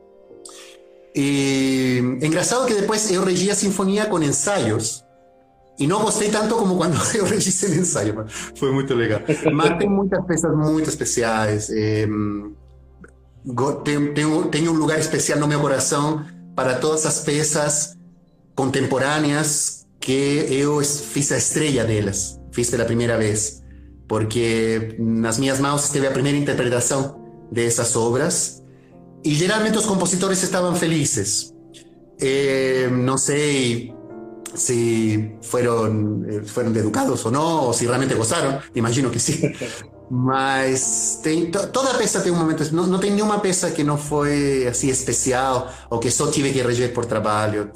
E engraçado que depois eu regi a sinfonia com ensaios, e não gostei tanto como quando eu registrei o ensaio, foi muito legal. Mas tem muitas peças muito especiais. Tem um lugar especial no meu coração para todas as peças contemporâneas que eu fiz a estreia delas, fiz pela primeira vez, porque nas minhas mãos esteve a primeira interpretação dessas obras e geralmente os compositores estavam felizes. Eh, não sei, si fueron, eh, fueron educados o no, o si realmente gozaron, imagino que sí. Mas tem, toda peça tem um momento, não, não tem nenhuma peça que não foi assim especial ou que só tive que reger por trabalho.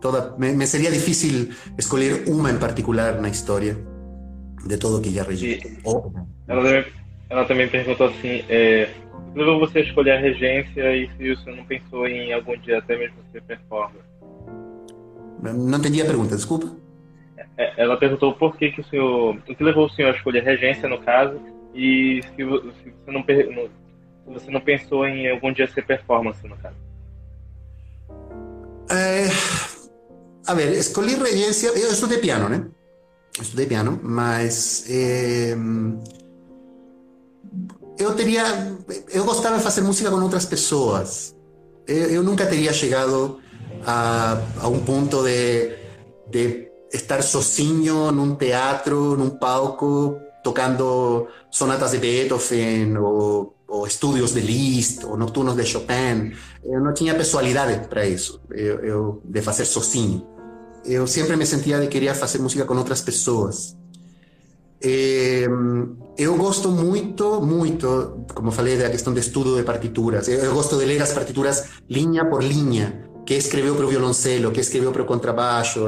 Toda, me, me seria difícil escolher uma em particular na história de todo que já reguei. Oh. Ela, também, ela também perguntou assim, é, levou você a escolher a regência e se você não pensou em algum dia até mesmo ser performer? Não entendi a pergunta, desculpa. É, ela perguntou por que, que o senhor. O que levou o senhor a escolher regência, no caso, e se, você, não, você não pensou em algum dia ser performance, no caso. É, a ver, escolhi regência. Eu estudei piano, né? Estudei piano, mas. É, eu teria. Eu gostava de fazer música com outras pessoas. Eu, eu nunca teria chegado a, a un punto de, de estar sozinho num teatro, num palco, tocando sonatas de Beethoven ou, ou de Liszt ou nocturnos de Chopin. Eu não tinha pessoalidade para isso, eu, eu, de fazer sozinho. Eu sempre me sentia de querer fazer música com outras pessoas. Eh, eu gosto muito, muito, como falei, da questão de estudo de partituras. Eu, eu gosto de ler as partituras linha por linha que escreveu para o violoncelo, que escreveu para o contrabaixo.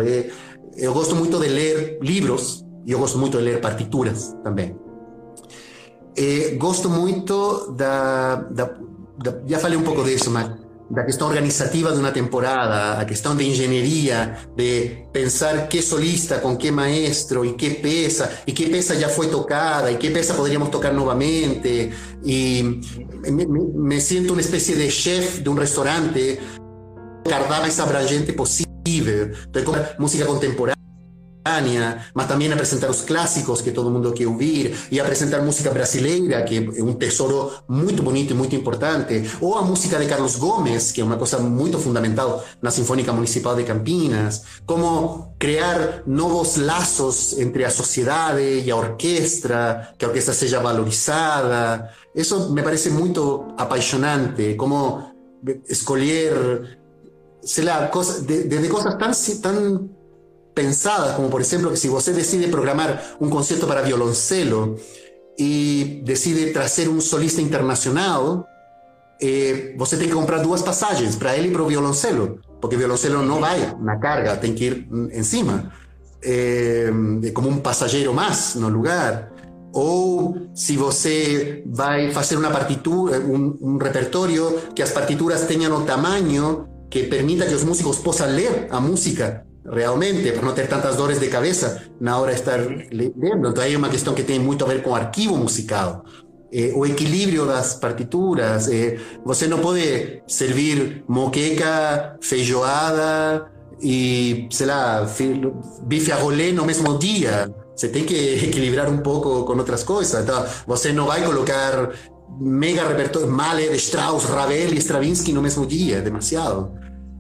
Eu gosto muito de ler livros e eu gosto muito de ler partituras também. É, gosto muito da, da, da, Já falei um pouco disso, mas da questão organizativa de uma temporada, a questão de engenharia, de pensar que solista com que maestro e que peça, e que peça já foi tocada, e que peça poderíamos tocar novamente. E me, me, sinto uma espécie de chefe de um restaurante mais abrangente possível. Então, música contemporânea, mas também apresentar os clássicos que todo mundo quer ouvir, e apresentar música brasileira, que é um tesouro muito bonito e muito importante, ou a música de Carlos Gomes, que é uma coisa muito fundamental na Sinfônica Municipal de Campinas, como criar novos laços entre a sociedade e a orquestra, que a orquestra seja valorizada. Isso me parece muito apaixonante, como escolher sei lá, cosas, de, desde cosas tan, tan pensadas, como por ejemplo que si usted decide programar un concierto para violoncelo y decide traer un solista internacional, eh, você tem que comprar duas passagens para ele e para violoncelo, porque violoncelo não vai na carga, tem que ir encima, eh, como um passageiro mais no lugar. Ou se você vai fazer uma partitura, um, um que as partituras tenham o tamanho que permita que los músicos puedan leer a música realmente, para no tener tantas dores de cabeza na hora de estar lendo. Entonces hay una cuestión que tiene mucho a ver con arquivo musical. Eh, o equilibrio das partituras. Eh, você não pode servir moqueca, feijoada e, sei lá, bife a rolê no mesmo dia. Você tem que equilibrar um pouco com outras coisas. Então, você não vai colocar mega repertorio, Mahler, Strauss, Ravel y Stravinsky no mismo día, demasiado.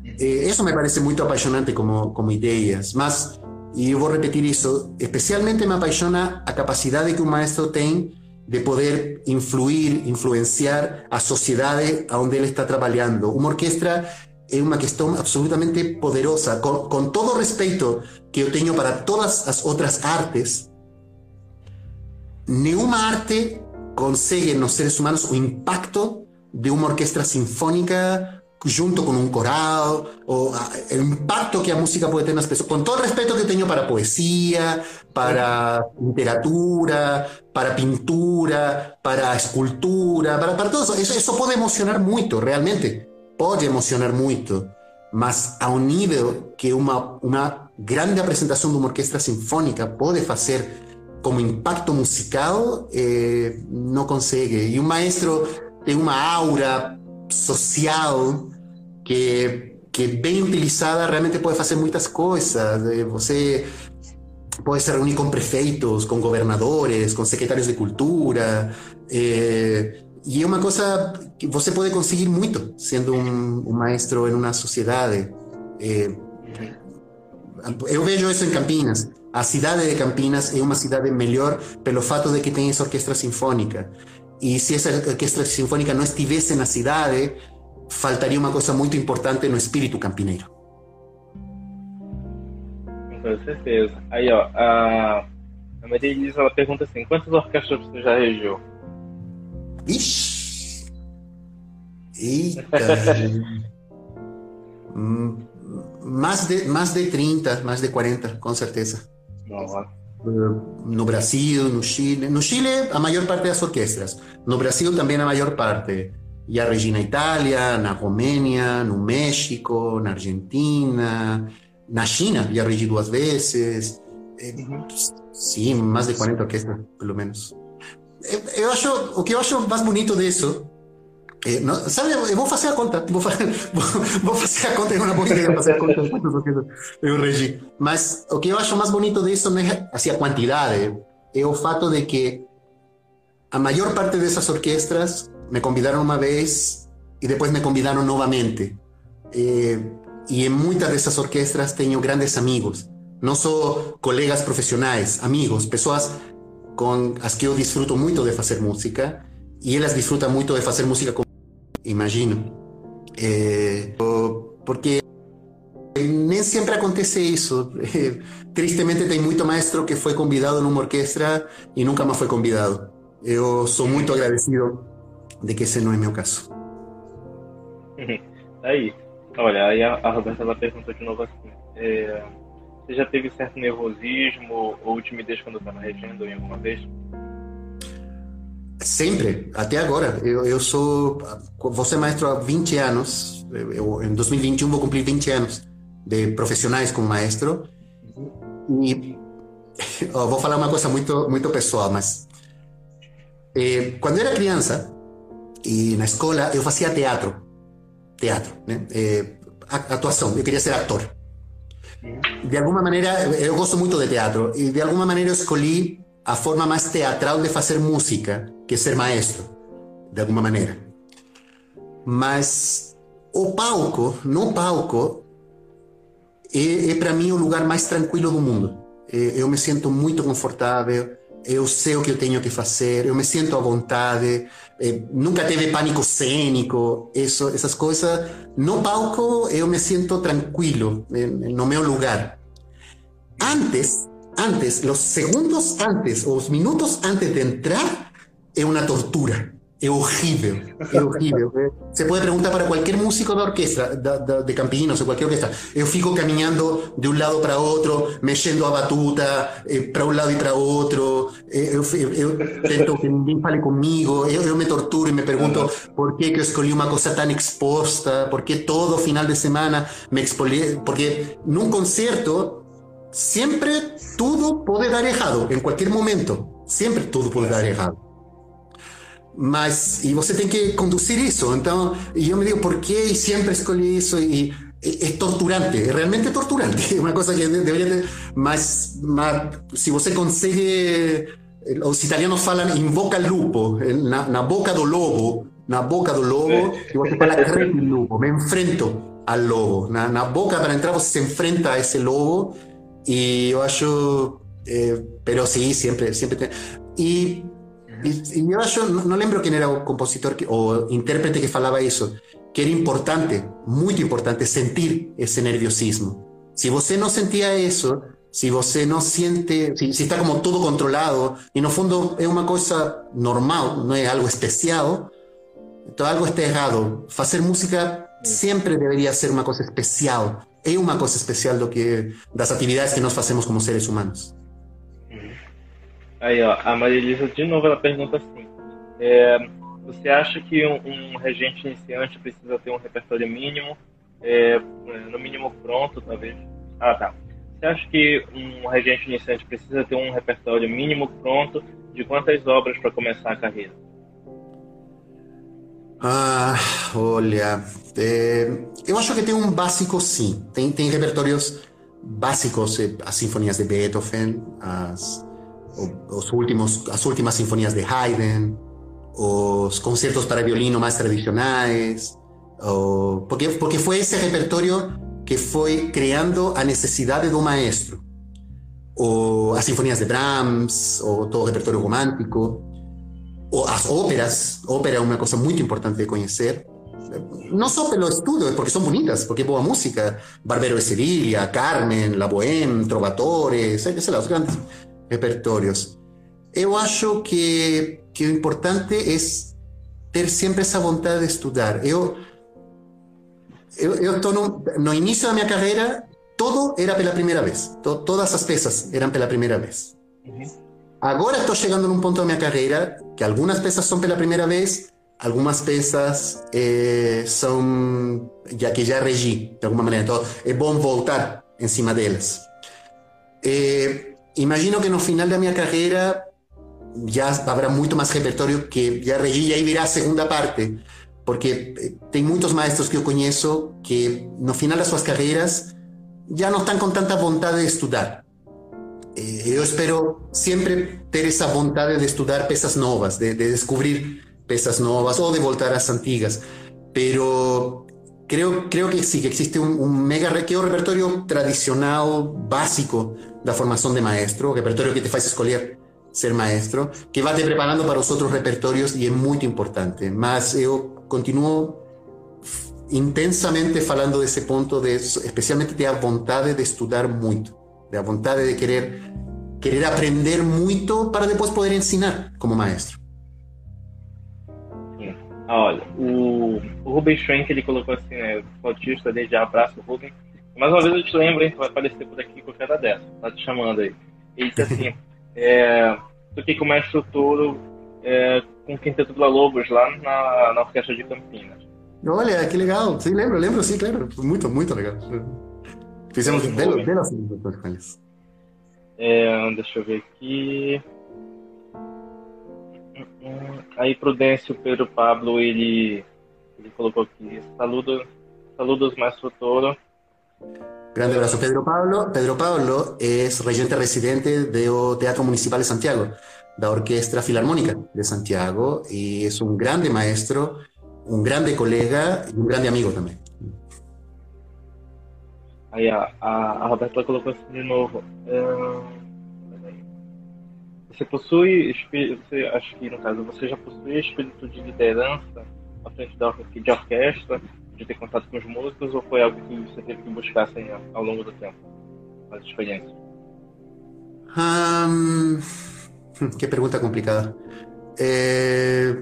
Eh, eso me parece muy apasionante como, como ideas, más, y yo voy a repetir eso, especialmente me apasiona la capacidad que un maestro tiene de poder influir, influenciar a sociedades a donde él está trabajando. Una orquesta es una cuestión absolutamente poderosa, con, con todo respeto que yo tengo para todas las otras artes, ninguna arte consegue nos seres humanos o impacto de una orquesta sinfónica junto con un coral, o ah, el impacto que la música puede tener en las personas, con todo el respeto que tengo para poesía, para literatura, para pintura, para escultura, para, todo eso. eso. Eso puede emocionar mucho, realmente, puede emocionar mucho, mas a un nivel que una, una grande presentación de una orquesta sinfónica puede hacer como impacto musical eh, no consigue. Y un maestro tiene una aura social que, que bien utilizada realmente puede hacer muchas cosas. Eh, você puede se reunir con prefeitos, con gobernadores, con secretarios de cultura. Eh, y es una cosa que você puede conseguir mucho siendo un, un maestro en una sociedad. Eh, eu vejo eso en Campinas. A cidade de Campinas é uma cidade melhor pelo fato de que tem essa orquestra sinfônica. E se essa orquestra sinfônica não estivesse na cidade, faltaria uma coisa muito importante no espírito campineiro. Com certeza. Aí, ó, a, a Maria Elisa, ela pergunta assim, quantas orquestras você já regiu? Ixi! Eita! mais, de, mais de 30, mais de 40, com certeza. No Brasil, no Chile. No Chile, a maior parte das orquestras. No Brasil, também a maior parte. Já regi na Itália, na Romênia, no México, na Argentina, na China, já regi duas vezes. Uhum. Sim, mais de 40 orquestras, pelo menos. Eu, eu acho, o que eu acho mais bonito disso é, não, sabe, eu vou fazer a conta, vou fazer, vou, vou fazer a conta, é uma boa ideia fazer a conta de quantas orquestras eu regi. Mas o que eu acho mais bonito disso não é assim, a quantidade, é o fato de que a maior parte dessas orquestras me convidaram uma vez e depois me convidaram novamente. Eh, e em muitas dessas orquestras tenho grandes amigos, não só colegas profissionais, amigos, pessoas com as que eu desfruto muito de fazer música e elas desfrutam muito de fazer música com imagino. Eh, porque nem sempre acontece isso. Tristemente tem muito maestro que foi convidado numa orquestra e nunca mais foi convidado. Eu sou muito agradecido de que esse não é meu caso. Aí, olha, aí a, a Roberta ela perguntou de novo assim: é, você já teve certo nervosismo ou timidez quando estava regendo em alguma vez? Sempre, até agora. Eu, eu sou. Ser maestro há 20 anos. Eu, em 2021 vou cumprir 20 anos de profissionais como maestro. E vou falar uma coisa muito, muito pessoal, mas. Eh, quando era criança, e na escola, eu fazia teatro. Teatro, né? Eh, atuação. Eu queria ser ator. De alguma maneira, eu gosto muito de teatro. E de alguma maneira eu escolhi a forma mais teatral de fazer música, que é ser maestro, de alguma maneira. Mas o palco, no palco, é, é para mim o lugar mais tranquilo do mundo. É, eu me sinto muito confortável, eu sei o que eu tenho que fazer, eu me sinto à vontade, eh, nunca teve pânico cênico, isso, essas coisas. No palco eu me sinto tranquilo, no meu lugar. Antes, antes, los segundos antes, os minutos antes de entrar, es una tortura. Es ojive, es ojive. Se puede preguntar para cualquier músico de orquesta, de, de, de o cualquier orquesta. Yo fico caminando de un lado para otro, me yendo a batuta, eh, para un lado y para otro. Eh, eh, eh, yo intento que ninguém fale conmigo. Yo me torturo y me pregunto por qué que escolhi una cosa tan exposta, por qué todo final de semana me expolié. Porque en un concierto siempre todo puede dar errado, en cualquier momento. Siempre todo puede dar errado mas e você tem que conduzir isso. Então, e eu me digo, por que sempre escolhi isso? E é, torturante, é realmente torturante. É uma coisa que deveria ter. Mas, mas se você consegue. Os italianos falam in boca lupo, na, na boca do lobo, na boca do lobo, e você fala creme lobo, me enfrento ao lobo. Na, na boca para entrar você se enfrenta a esse lobo, e eu acho. Eh, pero sí, sempre, sempre tem. E e, e acho, não lembro quem era o compositor o intérprete que falava eso que era importante, muy importante, sentir ese nerviosismo. si você no sentía eso si você no siente si está como todo controlado, e no fundo é una cosa normal, no é algo especial, todo algo está errado. Fazer música siempre debería ser una cosa especial. É una cosa especial do que das atividades que nos fazemos como seres humanos. Aí, ó, a Maria Elisa, de novo, ela pergunta assim: é, você acha que um, um, regente iniciante precisa ter um repertório mínimo, é, no mínimo pronto, talvez? Ah, tá. Você acha que um regente iniciante precisa ter um repertório mínimo pronto de quantas obras para começar a carreira? Ah, olha, é, eu acho que tem um básico sim. Tem, tem repertórios básicos, eh, as sinfonias de Beethoven, as os últimos, as últimas sinfonías de Haydn, os concertos para violino más tradicionales, o, porque, porque fue ese repertorio que fue creando a necesidad de un maestro. O as sinfonías de Brahms, o todo o repertorio romántico, o as óperas. Ópera é uma coisa muito importante de conhecer. não só pelo estudo, porque são bonitas, porque é boa música. Barbero de Sevilla, Carmen, La Bohème, Trovatore, sei, sei grandes repertórios. Eu acho que, que o importante é ter sempre essa vontade de estudar. Eu eu estou no, no início da minha carreira, todo era pela primeira vez. To, todas as peças eram pela primeira vez. Uhum. Agora estou chegando num ponto da minha carreira que algumas peças são pela primeira vez, algumas peças eh, são já que já regi de alguma maneira. Então é bom voltar em cima delas. Eh, imagino que no final da minha carreira já haverá muito mais repertório que já regi e aí virá segunda parte. Porque eh, tem muitos maestros que eu conheço que no final das suas carreiras já não estão com tanta vontade de estudar. Eu espero sempre ter essa vontade de estudar peças novas, de, de descobrir peças novas ou de voltar às antigas. Pero creo, creo que sí, que existe un, un mega que é o repertório tradicional, básico da formação de maestro, o repertório que te faz escolher ser maestro, que vai te preparando para os outros repertórios e é muito importante. Mas eu continuo intensamente falando desse ponto, de, especialmente de a vontade de estudar muito de vontade de querer, querer aprender muito para depois poder ensinar como maestro. Ah, olha, o, o Rubens Schwenk, ele colocou assim, né, flautista, desde abraço, Rubens. Mais uma vez eu te lembro, hein, tu vai aparecer por aqui qualquer da dessa, tá te chamando aí. Ele disse assim, é, toquei com o mestre Toro é, com o Quinteto do Lobos lá na, na Orquestra de Campinas. Olha, que legal. Sim, lembro, lembro, sim, lembro. Muito, muito legal. Fizemos Sim, apresentações com eles. É, deixa eu ver aqui. Aí Prudêncio Pedro Pablo, ele, ele colocou aqui, saludo, saludos Maestro Toro. Grande abraço, Pedro Pablo. Pedro Pablo é regente residente do Teatro Municipal de Santiago, da Orquestra Filarmónica de Santiago, e é um grande maestro, um grande colega e um grande amigo também. Aí a, a, a Roberta colocou assim de novo. Você possui você acho que no caso você já possui espírito de liderança à frente da, de orquestra, de ter contato com os músicos, ou foi algo que você teve que buscar assim, ao longo do tempo, as experiências? Que pergunta complicada. É...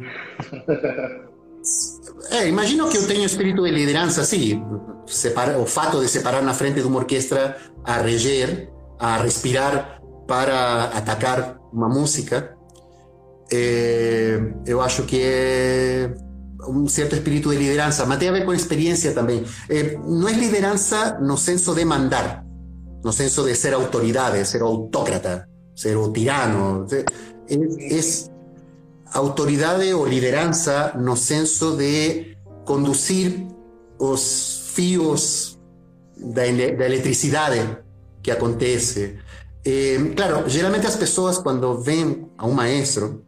É, imagino que eu tenho espírito de liderança, sim. Separa, o fato de separar na frente de uma orquestra a reger, a respirar para atacar uma música, é, eu acho que é um certo espírito de liderança, mas tem a ver com experiência também. É, não é liderança no senso de mandar, no senso de ser autoridade, ser autócrata, ser o tirano. É, é autoridade ou liderança no senso de conduzir os fios da, da eletricidade que acontece. Eh, claro, geralmente as pessoas quando vêm a um maestro,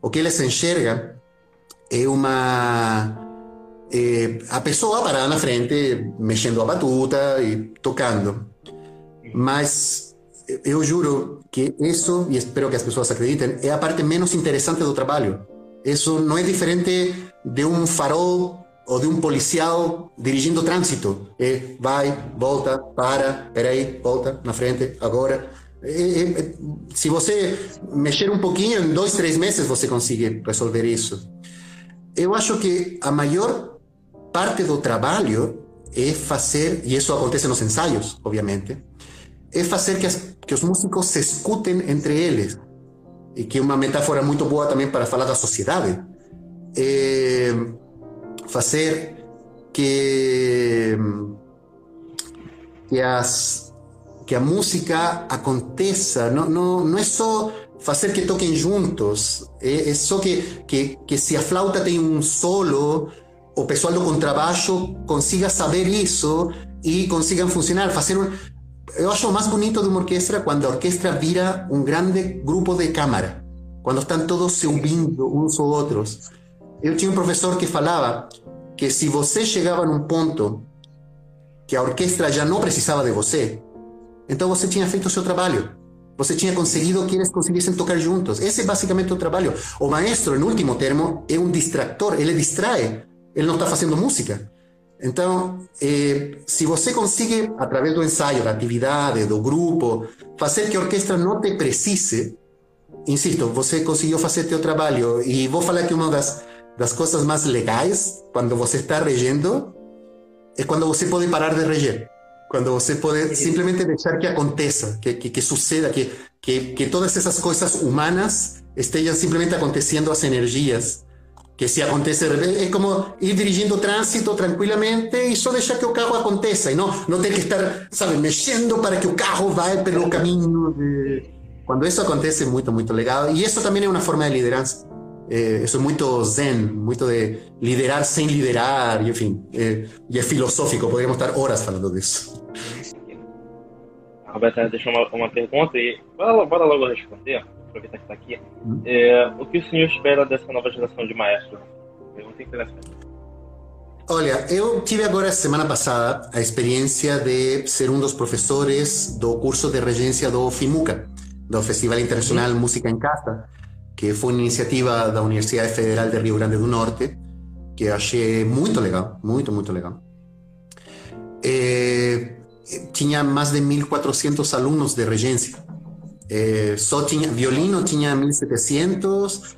o que eles enxergam é uma eh, a pessoa parada na frente, mexendo a batuta e tocando. Mas eu juro que isso, e espero que as pessoas acreditem, é a parte menos interessante do trabalho. Isso não é diferente de um farol ou de um policial dirigindo o trânsito. É, vai, volta, para, peraí, volta, na frente, agora. Se você mexer um pouquinho, em dois, três meses você consegue resolver isso. Eu acho que a maior parte do trabalho é fazer, e isso acontece nos ensaios, obviamente, é fazer que, as, que os músicos se escutem entre eles. E que é uma metáfora muito boa também para falar da sociedade. É fazer que, que, as, que a música aconteça. Não, não, não é só fazer que toquem juntos, é, é só que, que, que se a flauta tem um solo, o pessoal do contrabaixo consiga saber isso e consigam funcionar, fazer um, eu acho mais bonito de uma orquestra quando a orquestra vira um grande grupo de câmara, quando estão todos se ouvindo uns ou outros. Eu tinha um professor que falava que se você chegava num ponto que a orquestra já não precisava de você, então você tinha feito o seu trabalho. Você tinha conseguido que eles conseguissem tocar juntos. Esse é basicamente o trabalho. O maestro, em último termo, é um distractor, ele distrai ele não está fazendo música. Então, eh, se você consegue, através do ensaio, da atividade, do grupo, fazer que a orquestra não te precise, insisto, você conseguiu fazer teu trabalho. E vou falar que uma das, das coisas mais legais, quando você está regendo, é quando você pode parar de reger. Quando você pode simplesmente deixar que aconteça, que, que, que suceda, que, que, que todas essas coisas humanas estejam simplesmente acontecendo as energias que se acontece é como ir dirigindo o trânsito tranquilamente e só deixar que o carro aconteça e não não ter que estar sabe mexendo para que o carro vá pelo caminho de... quando isso acontece é muito muito legal e isso também é uma forma de liderança é, isso é muito zen muito de liderar sem liderar e enfim é, e é filosófico poderíamos estar horas falando disso a Roberta deixou uma, uma pergunta e bora, bora logo responder aproveitar que está aqui. É, o que o senhor espera dessa nova geração de maestros? Pergunta interessante. Olha, eu tive agora, semana passada, a experiência de ser um dos professores do curso de regência do FIMUCA, do Festival Internacional. Música em Casa, que foi uma iniciativa da Universidade Federal de Rio Grande do Norte, que achei muito legal, muito, muito legal. É, tinha mais de 1.400 alunos de regência eh, só tinha violino tinha 1700,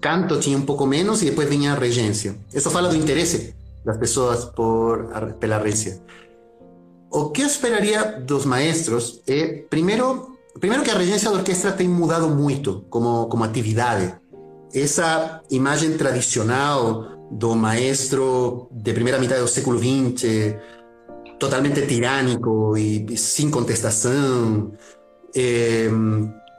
canto tinha um pouco menos e depois vinha a regência. Isso fala do interesse das pessoas por pela regência. O que eu esperaria dos maestros é primeiro, primeiro que a regência da orquestra tem mudado muito como como atividade. Essa imagem tradicional do maestro de primeira metade do século XX, totalmente tirânico e, e sem contestação, eh,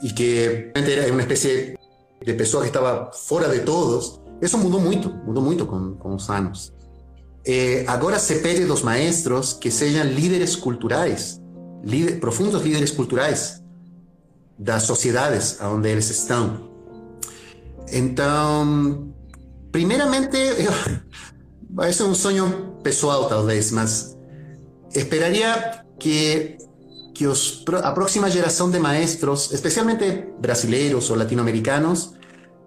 y que era una especie de pessoa que estaba fuera de todos, eso mudou muito, mudou muito com, com os anos. Eh, agora se pede dos maestros que sejam líderes culturais, líder, profundos líderes culturais das sociedades onde eles estão. Então, primeiramente, eu, esse é um sonho pessoal talvez, mas esperaria que que os, a próxima de maestros, especialmente brasileiros ou latino-americanos,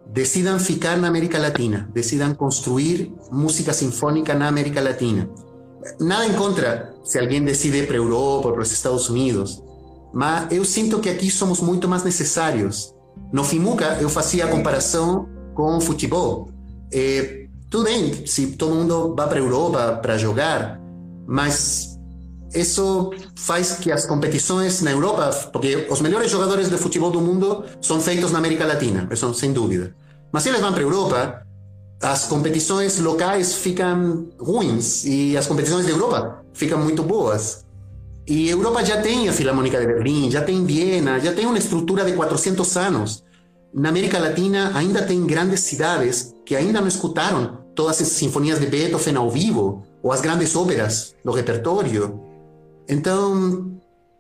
decidam ficar na América Latina, decidam construir música sinfônica na América Latina. Nada em contra se alguém decide para Europa ou para os Estados Unidos, mas eu sinto que aqui somos muito mais necessários. No FIMUCA, eu fazia a comparação com o futebol. É, tudo bem se todo mundo vai para a Europa para jogar, mas isso faz que as competições na Europa, porque os melhores jogadores de futebol do mundo são feitos na América Latina, isso sem dúvida. Mas se eles vão para a Europa, as competições locais ficam ruins e as competições da Europa ficam muito boas. E Europa já tem a Filarmônica de Berlim, já tem Viena, já tem uma estrutura de 400 anos. Na América Latina ainda tem grandes cidades que ainda não escutaram todas as sinfonias de Beethoven ao vivo, ou as grandes óperas do repertório. Então,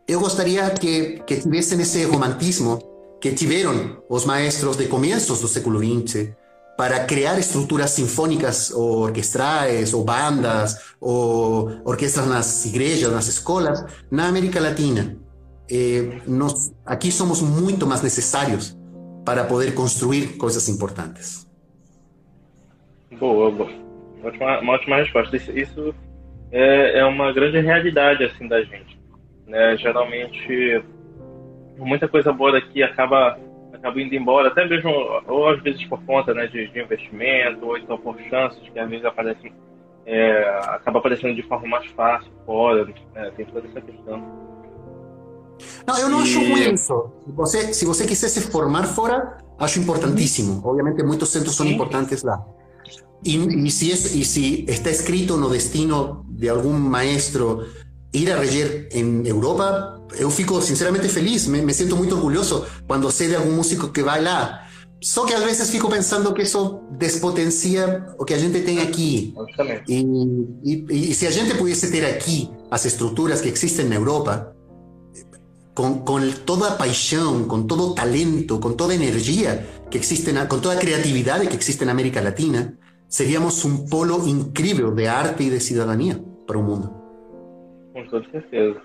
eu gostaria que, que tivessem esse romantismo que tiveram os maestros de começos do século XX para criar estruturas sinfônicas ou orquestrais, ou bandas, ou orquestras nas igrejas, nas escolas, na América Latina. Eh, nós, aqui somos muito mais necessários para poder construir coisas importantes. Boa, boa. Ótima, uma ótima resposta. Isso, isso é, é uma grande realidade assim da gente. Né? Geralmente, muita coisa boa daqui acaba acaba indo embora, até mesmo ou às vezes por conta né, de, de investimento, ou então por chances que às vezes aparecem, é, acaba aparecendo de forma mais fácil fora, né? tem toda essa questão. Não, eu não e... acho ruim isso. Você, se você quiser se formar fora, acho importantíssimo. Obviamente, muitos centros são importantes lá. Y, y, si es, y si está escrito no destino de algún maestro ir a reger en Europa, eu fico sinceramente feliz, me, me, siento muy orgulloso cuando sé de algún músico que vai lá. Só que a veces fico pensando que eso despotencia o que a gente tem aquí. Y, y, y si a gente pudiese tener aquí las estructuras que existen en Europa, con, con, toda pasión, con todo talento, con toda energía que existe, con toda creatividad que existe en América Latina, seríamos un polo increíble de arte y de ciudadanía para un mundo. Con certeza.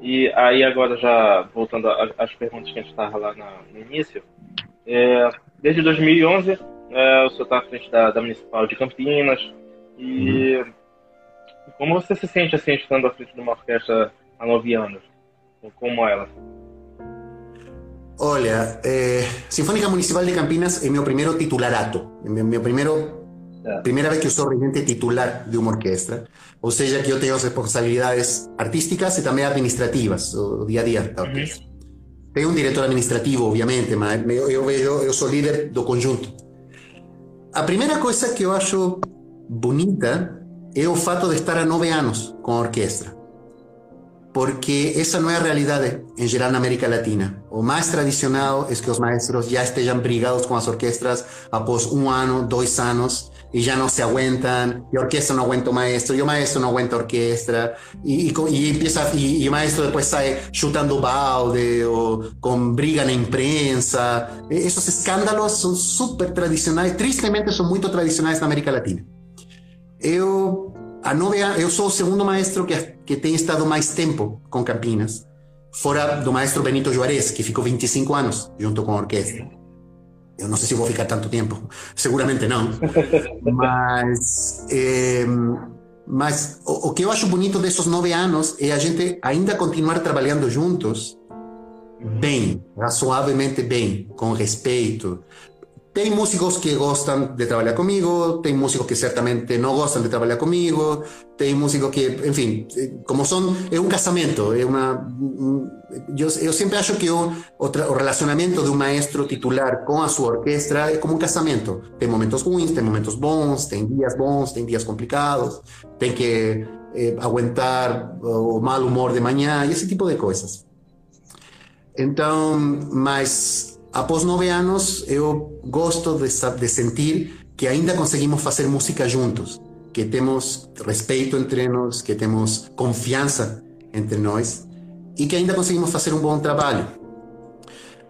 E aí agora já voltando às perguntas que a gente estava lá no início, é, desde 2011 é, o senhor está à frente da, da, Municipal de Campinas E uhum. como você se sente assim, estando à frente de uma orquestra há nove anos? Como ela? Olha, eh, Sinfónica Municipal de Campinas é meu primeiro titularato, meu, meu primeiro primeira vez que eu sou regente titular de uma orquestra, ou seja, que eu tenho responsabilidades artísticas e também administrativas, o dia a dia orquestra. Uhum. Tenho um diretor administrativo, obviamente, mas eu, eu, eu, eu sou líder do conjunto. A primeira coisa que eu acho bonita é o fato de estar há nove anos com a orquestra porque esa no es realidad en general en América Latina. O más tradicional es que los maestros ya estén brigados con las orquestas após un año, dos años, y ya no se aguentan, y orquesta no aguenta maestro, y el maestro no aguenta orquesta, y, y, empieza, y, el maestro después sale chutando balde o con briga en imprensa. Esos escándalos son súper tradicionales, tristemente son muy tradicionales en América Latina. Yo a nove eu sou o segundo maestro que, que tem estado mais tempo com Campinas, fora do maestro Benito Juarez, que ficou 25 anos junto com a orquestra. Eu não sei se vou ficar tanto tempo, seguramente não. mas é, mas o, o, que eu acho bonito desses nove anos é a gente ainda continuar trabalhando juntos bem, razoavelmente bem, com respeito, Ten músicos que gostan de trabalhar comigo, ten músicos que certamente no gostan de trabalhar comigo, ten músicos que, en fin, eh, como son, es un casamiento. Yo, siempre acho que un relacionamiento de un maestro titular con a su orquesta es como un casamiento. Ten momentos ruins, ten momentos bons, ten días bons, ten días complicados, ten que eh, aguantar o, mal humor de mañana y ese tipo de cosas. Então, mas após nove anos, eu gosto de, de sentir que ainda conseguimos fazer música juntos, que temos respeito entre nós, que temos confiança entre nós e que ainda conseguimos fazer um bom trabalho.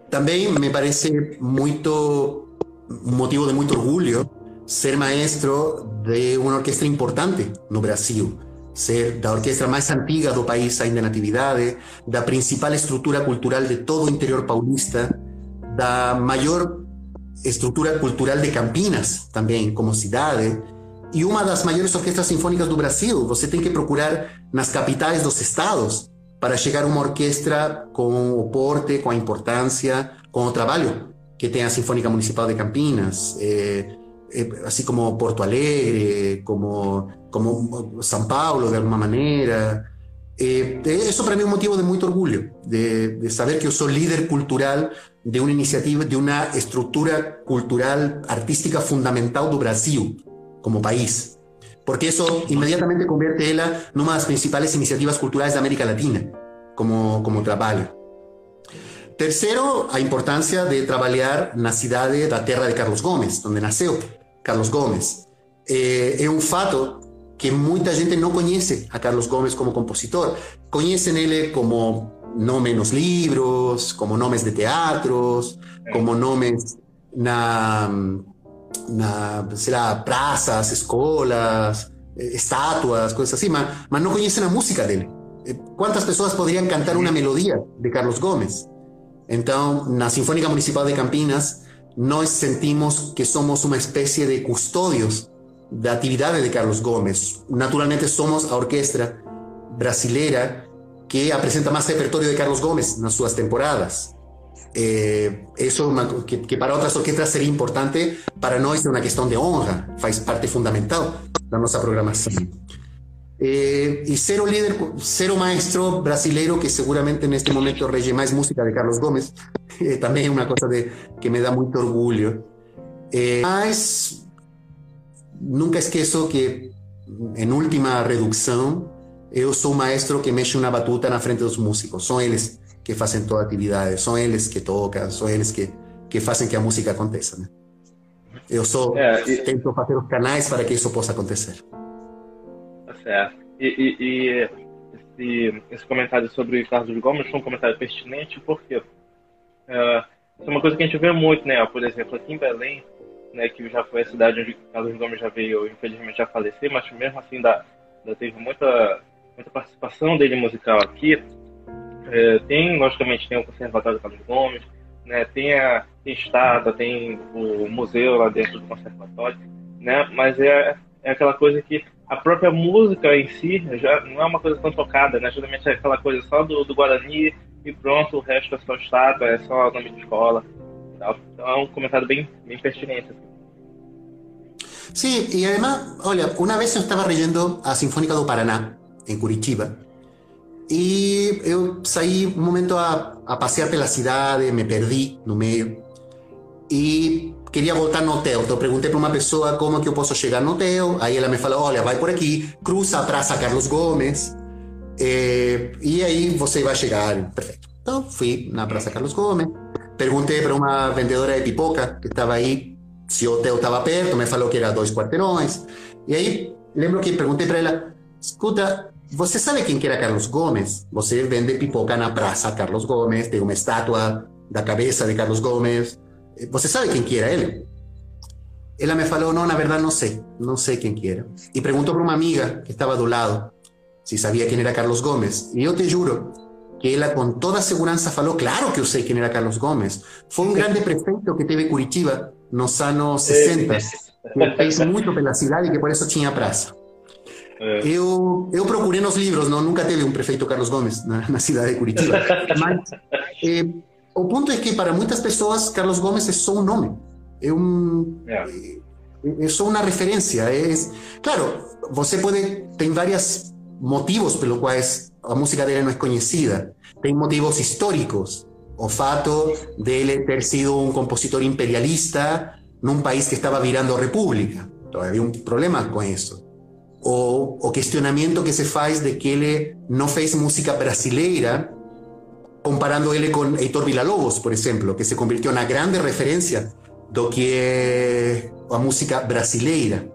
Também me parece muito um motivo de muito orgulho ser maestro de uma orquestra importante no Brasil, ser da orquestra mais antiga do país ainda na atividade, da principal estrutura cultural de todo o interior paulista, da maior estrutura cultural de Campinas, também como cidade, e uma das maiores orquestras sinfônicas do Brasil. Você tem que procurar nas capitais dos estados para chegar a uma orquestra com o porte, com a importância, com o trabalho que tem a Sinfônica Municipal de Campinas, é, é, assim como Porto Alegre, como, como São Paulo, de alguma maneira. Eh, eso para mí es un motivo de mucho orgullo, de, de, saber que yo soy líder cultural de una iniciativa, de una estructura cultural, artística fundamental do Brasil como país. Porque eso inmediatamente convierte en una de las principales iniciativas culturales de América Latina como, como trabalho. Terceiro, a importância de trabalhar na de la tierra de Carlos Gomes, onde nasceu Carlos Gomes. Eh, es é um fato que mucha gente no conoce a Carlos Gomes como compositor. Conhecem él como no menos libros, como nomes de teatros, como nomes na, na pues, sei lá, praças, escolas, estátuas, eh, coisas assim, mas, mas não conhecem a música dele. Eh, Quantas pessoas poderiam cantar uma melodia de Carlos Gomes? Então, na Sinfônica Municipal de Campinas, nós sentimos que somos uma espécie de custódios da atividade de Carlos Gomes. Naturalmente, somos a orquestra brasileira que apresenta más repertorio de Carlos Gómez en sus temporadas. Eh, eso que, para otras orquestas sería importante, para nosotros es una cuestión de honra, faz parte fundamental de nuestra programación. Eh, y cero líder, cero maestro brasileiro que seguramente en este momento rege más música de Carlos Gómez, eh, también es una cosa de, que me da mucho orgullo. Eh, mas nunca esqueço que, em última redução, eu sou o maestro que mexe na batuta na frente dos músicos. São eles que fazem toda a atividade, são eles que tocam, são eles que, que fazem que a música aconteça. Né? Eu só é, e... tento fazer os canais para que isso possa acontecer. Tá certo. E, e, e esse, esse, comentário sobre o Carlos Gomes foi um comentário pertinente porque uh, isso é uma coisa que a gente vê muito, né? Por exemplo, aqui em Belém, né, que já foi a cidade onde Carlos Gomes já veio, infelizmente, já falecer, mas mesmo assim ainda teve muita, muita participação dele musical aqui. É, tem, logicamente, tem o Conservatório Carlos Gomes, né, tem a tem estátua, tem o museu lá dentro do conservatório, né, mas é, é aquela coisa que a própria música em si já não é uma coisa tão tocada, né? Geralmente é aquela coisa só do, do Guarani e pronto, o resto é só estátua, é só nome de escola. Então é um comentário bem, bem pertinente. Sí, y además, olha, una vez eu estaba leyendo a Sinfónica do Paraná, en Curitiba, e eu saí um momento a, a passear pela cidade, me perdi no meio, e queria voltar no hotel. Então perguntei para uma pessoa como que eu posso chegar no hotel. Aí ela me falou: olha, vai por aqui, cruza a Praça Carlos Gomes, eh, e aí você vai chegar. Perfeito. Então fui na Praça Carlos Gomes, perguntei para uma vendedora de pipoca que estava aí se o hotel estava perto, me falou que era dois quarteirões. E aí lembro que perguntei para ela: escuta, você sabe quem que era Carlos Gomes? Você vende pipoca na Praça Carlos Gomes, tem uma estátua da cabeça de Carlos Gomes. Você sabe quem que era ele? Ela me falou, não, na verdade não sei, não sei quem que era. E perguntou para uma amiga que estava do lado se sabia quem era Carlos Gomes. E eu te juro que ela com toda segurança falou, claro que eu sei quem era Carlos Gomes. Foi um grande prefeito que teve Curitiba nos anos 60, que fez muito pela cidade e que por isso tinha praça. É. Eu, eu procurei nos livros, não, nunca teve um prefeito Carlos Gomes na, na cidade de Curitiba. Mas eh, o ponto é que para muitas pessoas Carlos Gomes é só um nome. É um, é. é só uma referência. É, claro, você pode. Tem vários motivos pelos quais a música dele não é conhecida. Tem motivos históricos. O fato dele ter sido um compositor imperialista num país que estava virando república. Então, havia um problema com isso. O, o questionamento que se faz de que ele não fez música brasileira comparando ele con Heitor Villa-Lobos, por ejemplo, que se convirtió en una grande referencia do que a música brasileira.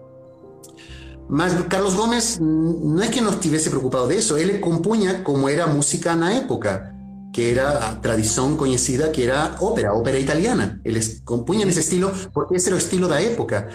Mas Carlos Gómez no es que no estivesse preocupado de eso, él compunha como era música na época, que era tradición conocida que era ópera, ópera italiana. Él compunha nesse estilo porque ese era o estilo da época.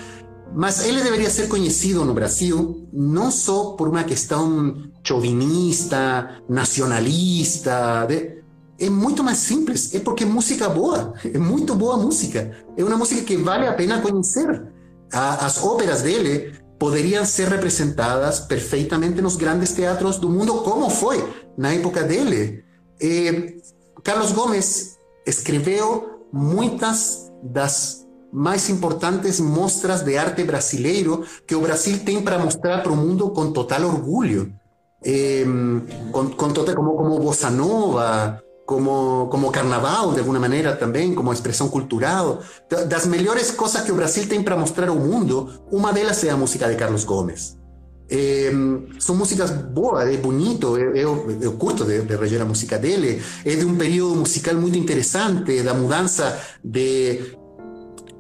Mas ele deveria ser conhecido no Brasil não só por uma questão chauvinista, nacionalista, de, é muito mais simples. É porque música boa. É muito boa música. É uma música que vale a pena conhecer. As óperas dele poderiam ser representadas perfeitamente nos grandes teatros do mundo, como foi na época dele. Eh, Carlos Gomes escreveu muitas das mais importantes mostras de arte brasileiro que o Brasil tem para mostrar para o mundo com total orgulho. Eh, com, com total, como, como Bossa Nova, como, como carnaval, de alguma maneira também, como expressão cultural. Das melhores coisas que o Brasil tem para mostrar ao mundo, uma delas é a música de Carlos Gomes. É, são músicas boas, é bonito, eu, eu curto de, de reger a música dele. É de um período musical muito interessante, da mudança de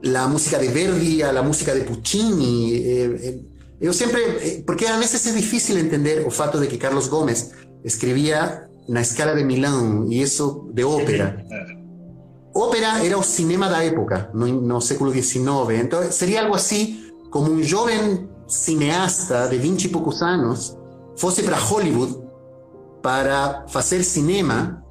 la música de Verdi a la música de Puccini. É, eu sempre, porque às vezes é difícil entender o fato de que Carlos Gomes escrevia na escala de Milão e isso de ópera. Ópera era o cinema da época, no, no século XIX. Então seria algo assim como um jovem cineasta de 20 e poucos anos fosse para Hollywood para fazer cinema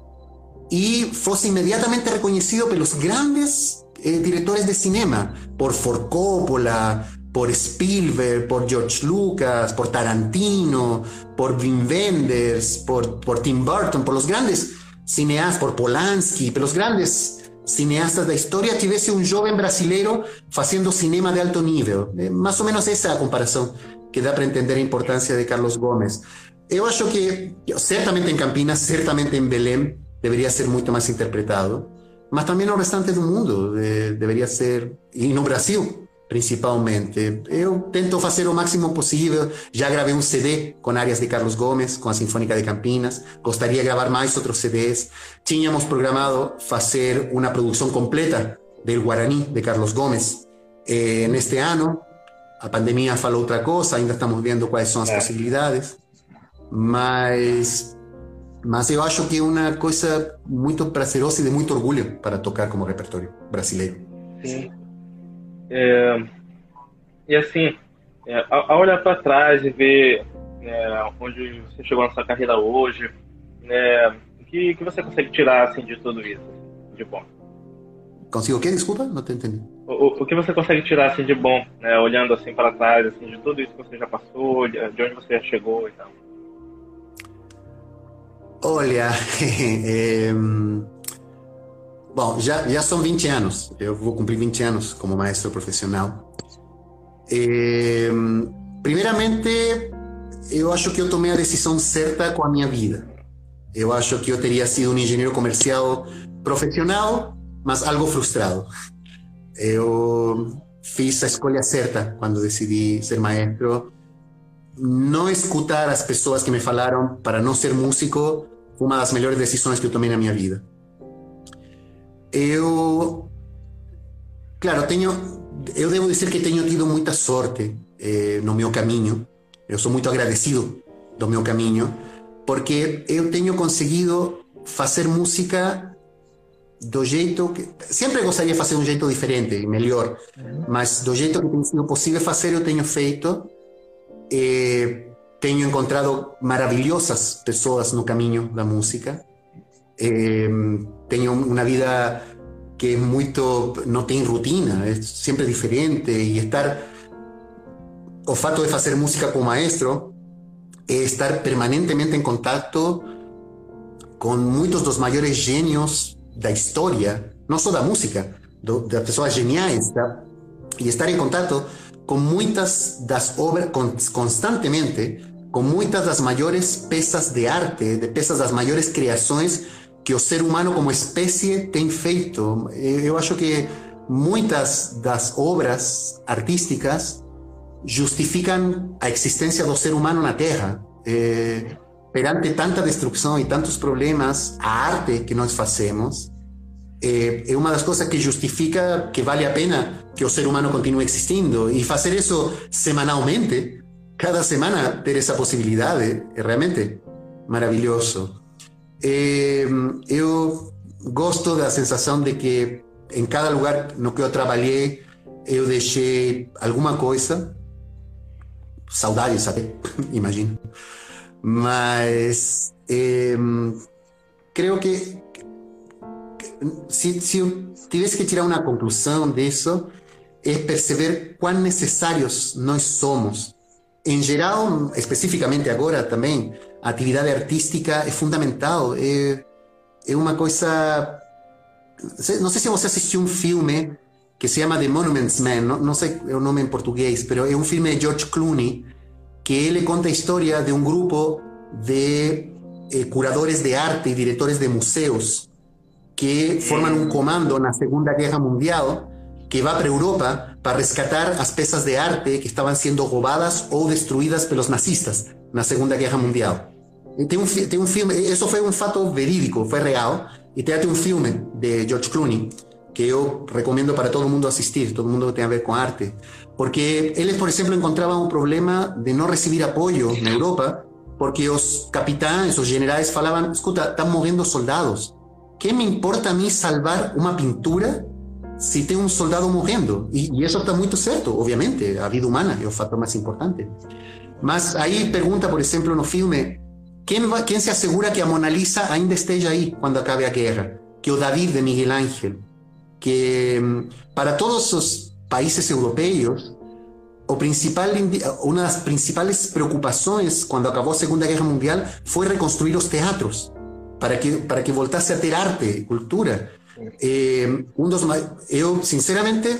e fosse imediatamente reconhecido pelos grandes eh, diretores de cinema, por Ford Coppola, por Spielberg, por George Lucas, por Tarantino, por Wim Wenders, por, por Tim Burton, por los grandes cineastas, por Polanski, por los grandes cineastas da história, tivesse um jovem brasileiro fazendo cinema de alto nível. É mais ou menos essa a comparação que dá para entender a importância de Carlos Gomes. Eu acho que, certamente em Campinas, certamente em Belém, deveria ser muito mais interpretado, mas também no restante do mundo de, deveria ser, e no Brasil, principalmente. Eu tento fazer o máximo possível. Já gravei um CD com áreas de Carlos Gomes, com a Sinfônica de Campinas. Gostaria de gravar mais outros CDs. Tínhamos programado fazer uma produção completa do Guarani de Carlos Gomes eh, neste ano. A pandemia falou outra coisa, ainda estamos vendo quais são as é. possibilidades. Mas mas eu acho que é uma coisa muito prazerosa e de muito orgulho para tocar como repertório brasileiro. Sim. É, e assim, é, ao olhar para trás e ver né, onde você chegou na sua carreira hoje, né, o que, que você consegue tirar assim, de tudo isso, de bom? Consigo o quê? Desculpa, não te entendi. o, o que você consegue tirar assim de bom, né, olhando assim para trás, assim, de tudo isso que você já passou, de, de onde você já chegou e tal? Olha, é, bom, já, já são 20 anos, eu vou cumprir 20 anos como maestro profissional. É, primeiramente, eu acho que eu tomei a decisão certa com a minha vida. Eu acho que eu teria sido um engenheiro comercial profissional, mas algo frustrado. Eu fiz a escolha certa quando decidi ser maestro. Não escutar as pessoas que me falaram para não ser músico foi uma das melhores decisões que eu tomei na minha vida. Eu, claro, tenho, eu devo dizer que tenho tido muita sorte eh, no meu caminho. Eu sou muito agradecido do meu caminho, porque eu tenho conseguido fazer música do jeito que sempre gostaria de fazer um jeito diferente melhor, mas do jeito que tem sido possível fazer eu tenho feito. E tenho encontrado maravilhosas pessoas no caminho da música. E tenho uma vida que é muito não tem rotina, é sempre diferente e estar o fato de fazer música com maestro é estar permanentemente em contato com muitos dos maiores gênios da história, não só da música, do, das pessoas geniais, tá? estar em contato com muitas das obras, constantemente, com muitas das maiores peças de arte, de peças das maiores criações que o ser humano como espécie tem feito. Eu acho que muitas das obras artísticas justificam a existência do ser humano na Terra. Perante tanta destruição e tantos problemas, a arte que nós fazemos é, é uma das coisas que justifica que vale a pena que o ser humano continue existindo. E fazer isso semanalmente, cada semana ter essa possibilidade, é realmente maravilhoso. Eu gosto da sensação de que em cada lugar no que eu trabalhei, eu deixei alguma coisa. Saudade, sabe? Imagino. Mas eh, creo que se, se tivesse que tirar uma conclusão disso, é perceber quão necessários nós somos. Em geral, especificamente agora também, a atividade artística é fundamental. É, uma coisa. Não sei se você assistiu um filme que se chama The Monuments Man, não sei o nome em português, mas é um filme de George Clooney que ele conta a história de um grupo de eh, curadores de arte e diretores de museus que forman um comando na Segunda Guerra Mundial que vai para Europa para resgatar as peças de arte que estavam sendo roubadas ou destruídas pelos nazistas na Segunda Guerra Mundial. E tem filme, isso foi um fato verídico, foi real, e tem até um filme de George Clooney que eu recomendo para todo mundo assistir, todo mundo que tem a ver com arte, porque eles, por exemplo, encontravam um problema de não receber apoio na Europa, porque os capitães, os generais falavam, escuta, estão morrendo soldados, ¿qué me importa a mí salvar una pintura si tengo un soldado muriendo? Y, eso está muy cierto, obviamente, a vida humana es el factor más importante. Mas ahí pregunta, por ejemplo, no filme, ¿quién, va, ¿quién se asegura que a Mona Lisa ainda esté ahí cuando acabe la guerra? Que o David de Miguel Ángel, que mm, para todos los países europeos, o principal, una de las principales preocupaciones cuando acabó la Segunda Guerra Mundial fue reconstruir los teatros para que para que voltasse a ter arte, cultura. Eh, um dos sinceramente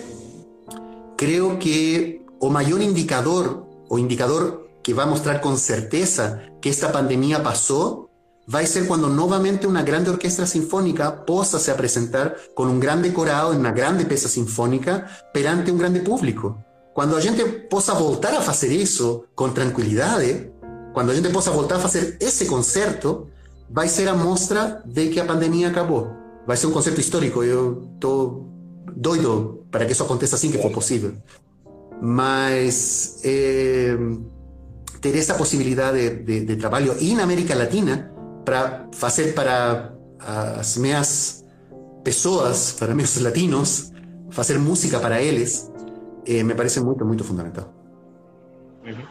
creio que o maior indicador, o indicador que vai mostrar com certeza que esta pandemia passou vai ser quando novamente uma grande orquestra sinfônica possa se apresentar com um grande coral, uma grande peça sinfônica perante um grande público. Quando a gente possa voltar a fazer isso com tranquilidade, quando a gente possa voltar a fazer esse concerto, vai ser a mostra de que a pandemia acabou. Vai ser um concerto histórico. Eu estou doido para que isso aconteça assim que for possível. Mas é, ter essa possibilidade de, de, de trabalho e na América Latina para fazer para as minhas pessoas, para meus latinos, fazer música para eles, eh, me parece muito, muito fundamental. Uhum.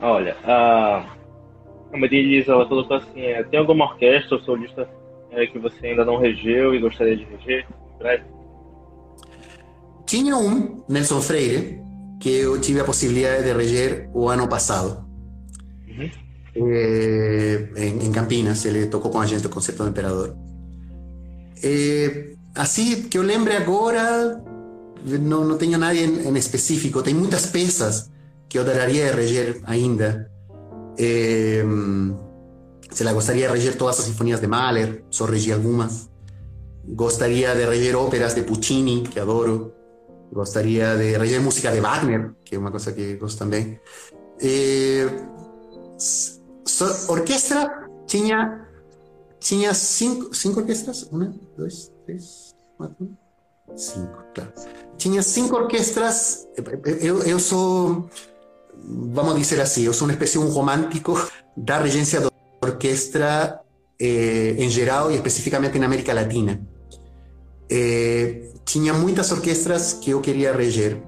Olha, uh, como diz, ela colocou assim, é, tem alguma orquestra ou solista é, que você ainda não regeu e gostaria de reger breve? tinha um, Nelson Freire, que eu tive a possibilidade de reger o ano passado. Uhum. É, em, em, Campinas, ele tocou com a gente o Concerto do Imperador. É, assim, que eu lembre agora, não, não tenho nada em, em, específico. Tem muitas peças que eu daria a reger ainda. Em, se la gustaría reír todas las sinfonías de Mahler, só algunas. Gostaría de reír óperas de Puccini, que adoro. Gostaría de reír música de Wagner, que es una cosa que gosto también. Eh, so, orquesta tenía, tenía cinco, cinco orquestas. Una, dos, tres, cuatro, cinco, claro. Tenía cinco orquestas. Yo, yo soy vamos dizer assim, eu sou uma espécie de um romântico da regência da orquestra eh, em geral e especificamente na América Latina. Eh, tinha muitas orquestras que eu queria reger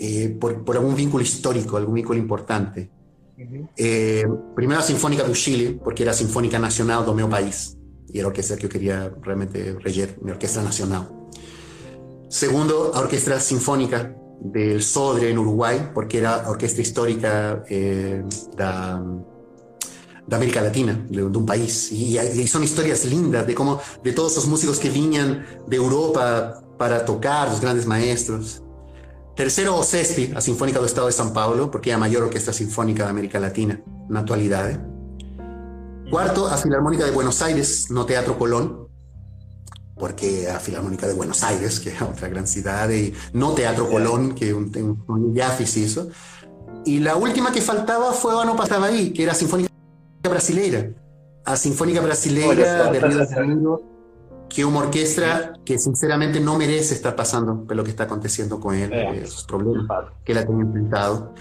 eh, por, por, algum vínculo histórico, algum vínculo importante. Uhum. Eh, primeiro a Sinfônica do Chile, porque era a Sinfônica Nacional do meu país e era a orquestra que eu queria realmente reger, minha orquestra nacional. Segundo, a Orquestra Sinfônica del Sodre en Uruguay, porque era a orquestra histórica eh, da de América Latina, de, un país. Y, son historias lindas de cómo, de todos esos músicos que vinían de Europa para tocar, los grandes maestros. Tercero, o a Sinfónica del Estado de São Paulo, porque es la mayor orquesta sinfónica de América Latina la actualidad. Cuarto, a Filarmónica de Buenos Aires, no Teatro Colón, porque a Filarmónica de Buenos Aires, que es otra gran ciudad, y no Teatro Colón, que un, un, un hizo. Y la última que faltaba fue Ano Pasaba ahí, que era Sinfónica Brasileira. A Sinfónica Brasileira de Rio de Janeiro, que es una orquesta que sinceramente no merece estar pasando por lo que está aconteciendo con él, eh, esos problemas que la tiene enfrentado.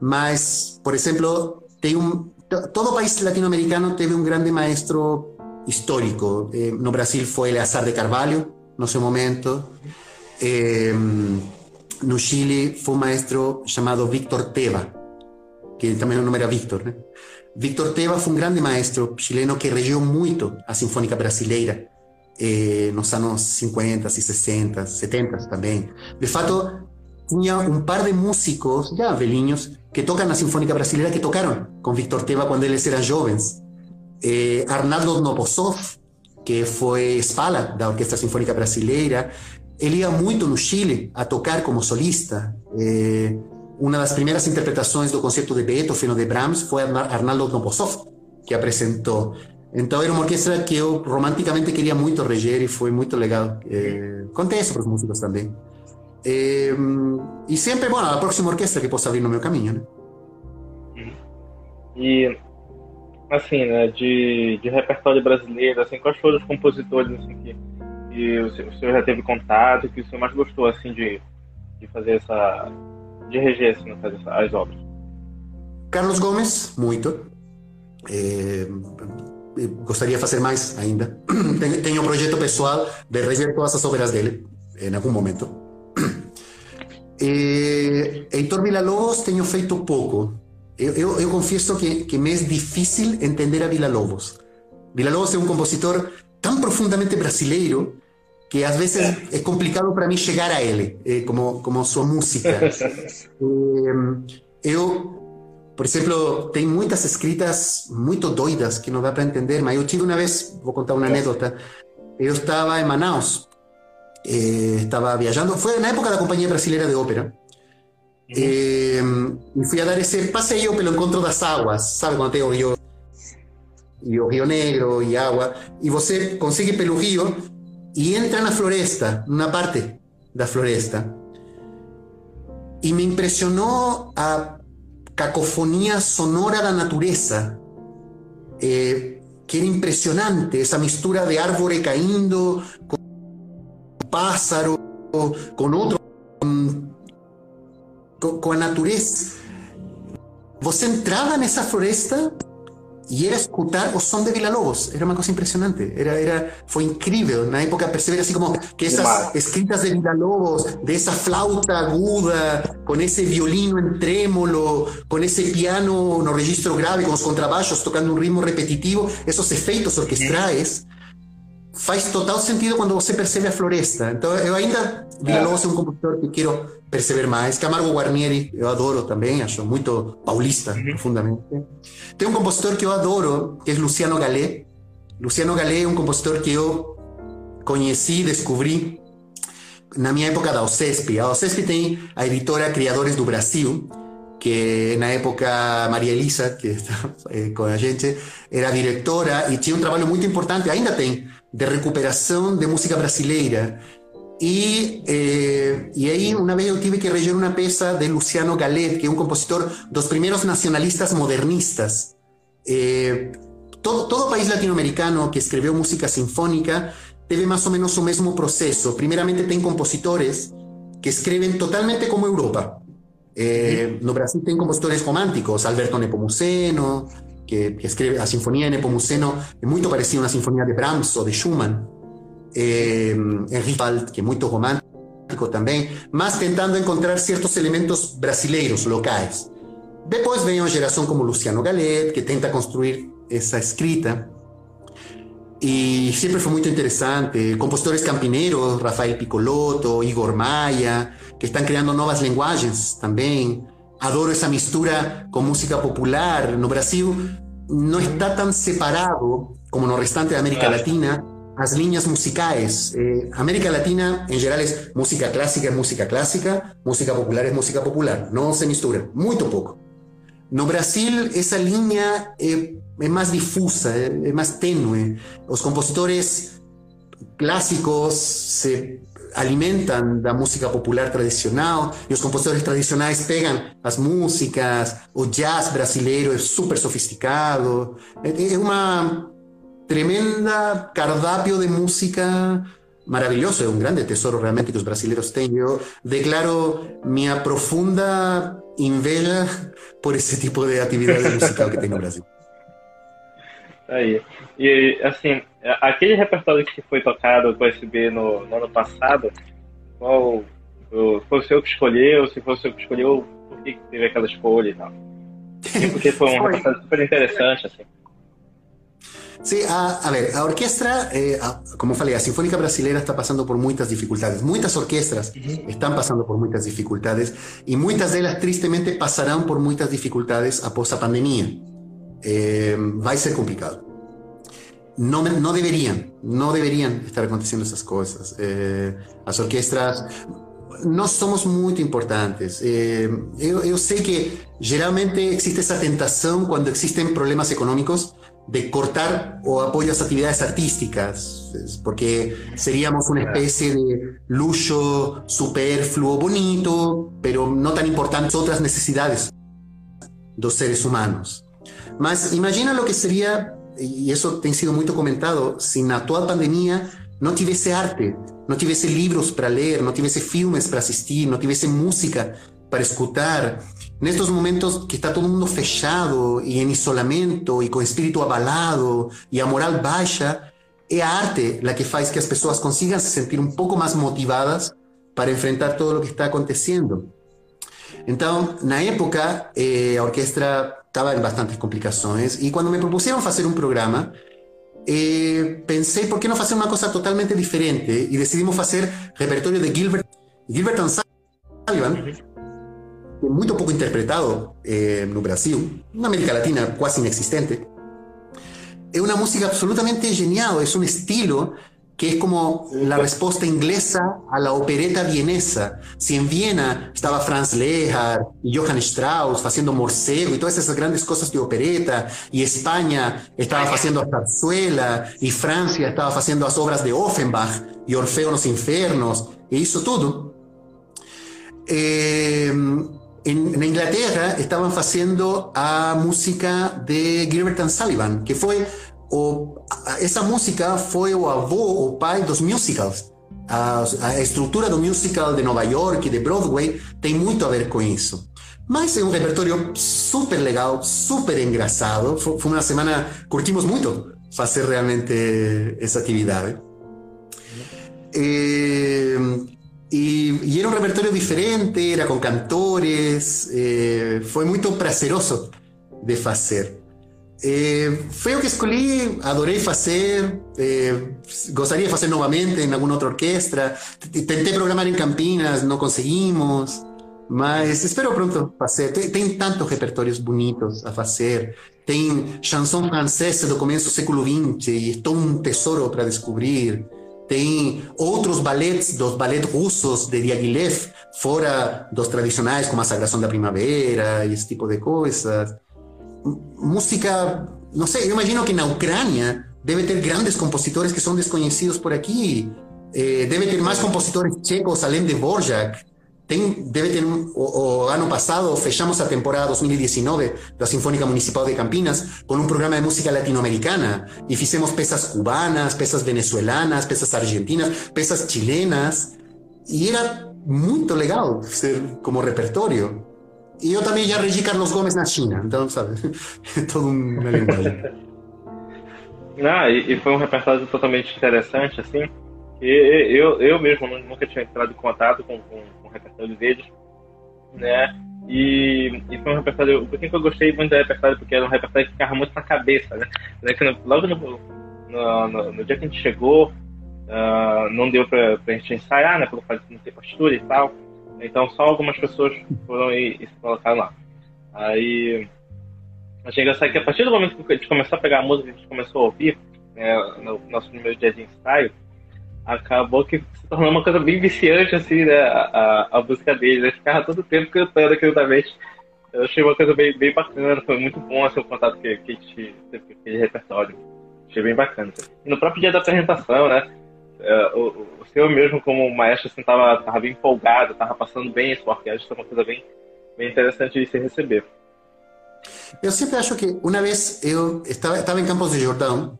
Mas, por ejemplo, un, todo país latinoamericano tiene un grande maestro histórico. Eh, no Brasil fue Eleazar de Carvalho, no sé momento. Eh, no Chile fue un maestro llamado Víctor Teva, que también el nombre era Víctor. ¿no? Victor Teva foi um grande maestro chileno que regeu muito a Sinfônica Brasileira eh, nos anos 50 e 60, 70 também. De fato, tinha um par de músicos já velhinhos que tocam na Sinfônica Brasileira que tocaram com Victor Teva quando eles eram jovens. Eh, Arnaldo Novosov, que foi espala da Orquestra Sinfônica Brasileira, ele ia muito no Chile a tocar como solista. Eh, uma das primeiras interpretações do concerto de Beethoven ou de Brahms foi Arnaldo Novosov, que apresentou. Então era uma orquestra que eu romanticamente queria muito reger e foi muito legal. Eh, contei isso para os músicos também. Eh, e sempre, bom, a próxima orquestra que possa vir no meu caminho, né? E, assim, né, de, de repertório brasileiro, assim, quais foram os compositores assim, que, que o, senhor, o senhor já teve contato, que o senhor mais gostou, assim, de, de fazer essa de reger assim, as obras? Carlos Gomes, muito. É, gostaria de fazer mais ainda. Tenho um projeto pessoal de reger todas as obras dele, em algum momento. É, Heitor Villa-Lobos tenho feito pouco. Eu, eu, eu confieso que, que, me es difícil entender a Vila-Lobos. Vila-Lobos es un compositor tan profundamente brasileiro que a veces es complicado para mí llegar a él, eh, como, como su música. eh, por ejemplo, tengo muchas escritas muy doidas que no da para entender, mas eu una vez, voy a contar una anécdota, yo estaba en Manaus, eh, estaba viajando, fue en la época de la compañía brasilera de ópera, eh, y fui a dar ese paseo, pero encontro das águas, sabe quando tengo yo e o Rio Negro e água, e você consegue pelo rio e entra na floresta, na parte da floresta. E me impressionou a cacofonia sonora da natureza, eh, que era impressionante, essa mistura de árvore caindo, com pássaro, com outro com con, la naturaleza. Vos entraba en esa floresta y era escuchar o son de Villa-Lobos. Era una cosa impresionante. Era, era, fue increíble. En la época percibir así como que esas escritas de Villa-Lobos, de esa flauta aguda, con ese violino en trémolo, con ese piano no registro grave, con los contrabajos tocando un ritmo repetitivo, esos efectos orquestrais, faz total sentido quando você percebe a floresta. Então, eu ainda, Vila Lobos é um compositor que quero perceber mais. Camargo Guarnieri, eu adoro também, acho muito paulista, uhum. profundamente. Tem um compositor que eu adoro, que é Luciano Galé. Luciano Galé é um compositor que eu conheci, descobri na minha época da OCESP. A OCESP tem a editora Criadores do Brasil, que na época Maria Elisa, que está eh, com a gente, era diretora e tinha um trabalho muito importante, ainda tem, de recuperação de música brasileira. Y, eh, y, ahí una vez yo tuve que rellenar una pieza de Luciano Galet, que es un compositor, dos primeros nacionalistas modernistas. Eh, todo, todo, país latinoamericano que escribió música sinfónica debe más o menos su mismo proceso. Primeramente ten compositores que escriben totalmente como Europa. Eh, ¿Sí? No Brasil ten compositores románticos, Alberto Nepomuceno, que, que escribe la sinfonía de Nepomuceno, es muy parecida a una sinfonía de Brahms o de Schumann. Eh, Wald, que é muito romântico também, mas tentando encontrar certos elementos brasileiros, locais. Depois vem uma geração como Luciano Galet, que tenta construir essa escrita. E sempre foi muito interessante. Compositores campineiros, Rafael Piccolotto, Igor Maia, que están creando nuevas lenguajes también. Adoro esa mistura con música popular. No Brasil no está tan separado como no restante de América Latina las líneas musicales. Eh, América Latina en general es música clásica música clásica, música popular es música popular. No se mistura, muy poco. No Brasil esa línea eh, es más difusa, eh, es más tenue. Los compositores clásicos se alimentan la música popular tradicional y los compositores tradicionales pegan las músicas, o jazz brasileiro es súper sofisticado. Es una tremenda cardápio de música maravilloso, es un grande tesoro realmente que los brasileños tienen. Yo declaro mi profunda inveja por ese tipo de actividad musical que tem no Brasil. Aí. E, assim, aquele repertório que foi tocado com o USB no, no ano passado, qual foi o seu que escolheu? Se foi o seu que escolheu, por que teve aquela escolha e tal? Porque foi um repertório super interessante, assim. Sí, a, a, ver, a orquestra, eh, a, como falei, a Sinfónica Brasileira está passando por muitas dificuldades. Muitas orquestras estão passando por muitas dificuldades e muitas delas, tristemente, passarão por muitas dificuldades após a pandemia. Eh, vai ser complicado. no, no deberían, no deberían estar aconteciendo esas cosas. Eh, las orquestas no somos muy importantes. Eh, yo, sé que generalmente existe esa tentación cuando existen problemas económicos de cortar o apoyo a actividades artísticas, porque seríamos una especie de lujo superfluo, bonito, pero no tan importante otras necesidades de los seres humanos. Mas imagina lo que sería y eso ha sido muy comentado, si la actual pandemia no tuviese arte, no tuviese libros para leer, no tuviese filmes para asistir, no tuviese música para escuchar, en estos momentos que está todo el mundo fechado y en isolamiento y con espíritu abalado y a moral baja, es arte la que hace que las personas consigan se sentir un poco más motivadas para enfrentar todo lo que está aconteciendo. Entonces, en la época, eh, la orquesta estaba en bastantes complicaciones y cuando me propusieron hacer un programa, eh, pensé, ¿por qué no hacer una cosa totalmente diferente? Y decidimos hacer repertorio de Gilbert, Gilbert Sullivan, muy poco interpretado eh, en Brasil, en América Latina casi inexistente. Es una música absolutamente genial, es un estilo que es como la respuesta inglesa a la opereta vienesa. Si en Viena estaba Franz Lehar y Johann Strauss haciendo Morcego y todas esas grandes cosas de opereta, y España estaba haciendo Zarzuela, y Francia estaba haciendo las obras de Offenbach y Orfeo en los Infernos, e hizo todo. Eh, en, Inglaterra estaban haciendo a música de Gilbert and Sullivan, que fue o, essa música foi o avô, o pai dos musicals. A, a estrutura do musical de Nova York, de Broadway, tem muito a ver com isso. Mas é um repertório super legal, super engraçado. Foi, foi uma semana, curtimos muito fazer realmente essa atividade. E, e, e, era um repertório diferente, era com cantores, eh, foi muito prazeroso de fazer. Eh, o que escolhi, adorei fazer, eh, gostaria de fazer novamente em alguma outra orquestra. Tentei programar em Campinas, não conseguimos, mas espero pronto fazer. Tem, tantos repertórios bonitos a fazer. Tem chanson francesa do começo do século XX e é todo um tesouro para descobrir. Tem outros ballets, dos ballets russos de Diaghilev, fora dos tradicionais, como a Sagração da Primavera e esse tipo de coisas. Música, não sei, eu imagino que na Ucrânia deve ter grandes compositores que são desconhecidos por aqui. Eh, deve ter mais compositores tchecos além de Borjak. Tem, deve ter um, o, o, ano passado fechamos a temporada 2019 da Sinfônica Municipal de Campinas com um programa de música latino-americana e fizemos peças cubanas, peças venezuelanas, peças argentinas, peças chilenas e era muito legal ser como repertório. E eu também já regi Carlos Gomes na China, então, sabe, é todo uma linguagem. Ah, e, e foi um repertório totalmente interessante, assim, e eu, eu mesmo nunca tinha entrado em contato com, repertório deles, né? E, e foi um repertório. Por que eu gostei muito do repertório? Porque era um repertório que ficava muito na cabeça, né? logo no, no, no, no, dia que a gente chegou, uh, não deu pra, pra gente ensaiar, né? Por não ter postura e tal. Então só algumas pessoas foram e, e se colocaram lá. Aí. Achei engraçado que a partir do momento que a gente começou a pegar a música, a gente começou a ouvir, né, no nosso primeiro dia de ensaio, acabou que se tornou uma coisa bem viciante, assim, né? A, a, música dele, né? Ficava todo tempo cantando aquilo também. Eu achei uma coisa bem, bem bacana, foi muito bom assim, o contato que, que a gente teve aquele repertório. Achei bem bacana. E no próprio dia da apresentação, né? É, o, o senhor mesmo, como maestro, assim, tava, tava bem empolgado, tava passando bem esse orquestra, foi uma coisa bem, bem interessante de se receber. Eu sempre acho que uma vez eu estava, estava em Campos de Jordão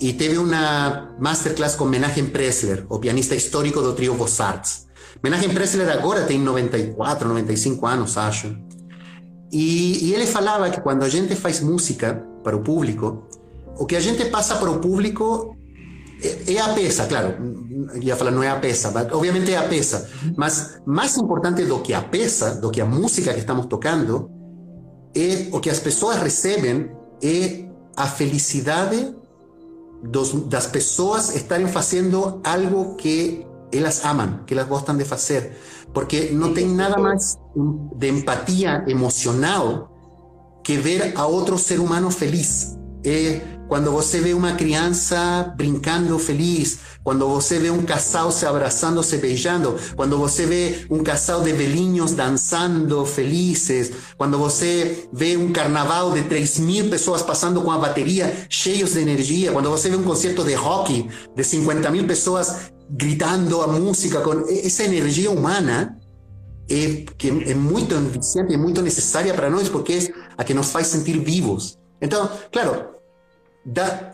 y teve una masterclass con Menachem Pressler, o pianista histórico do trio Arts. Menachem Pressler agora tem 94, 95 anos, acho. E, ele falava que quando a gente faz música para o público, o que a gente passa para o público é, é a peça, claro. Ia falar não é a mas obviamente é a peça. Mas mais importante do que a peça, do que a música que estamos tocando, o que as pessoas recebem é a felicidade dos, das pessoas estarem fazendo algo que elas amam, que elas gostam de fazer. Porque não tem nada mais de empatia emocional que ver a outro ser humano feliz. É quando você vê uma criança brincando feliz, quando você vê um casal se abraçando, se beijando, quando você vê um casal de velhinhos dançando felizes, quando você vê um carnaval de 3 mil pessoas passando com a bateria cheios de energia, quando você vê um concerto de rock de 50 mil pessoas gritando a música com essa energia humana, é, que é muito viciante, é muito necessária para nós, porque é a que nos faz sentir vivos. Então, claro, dá,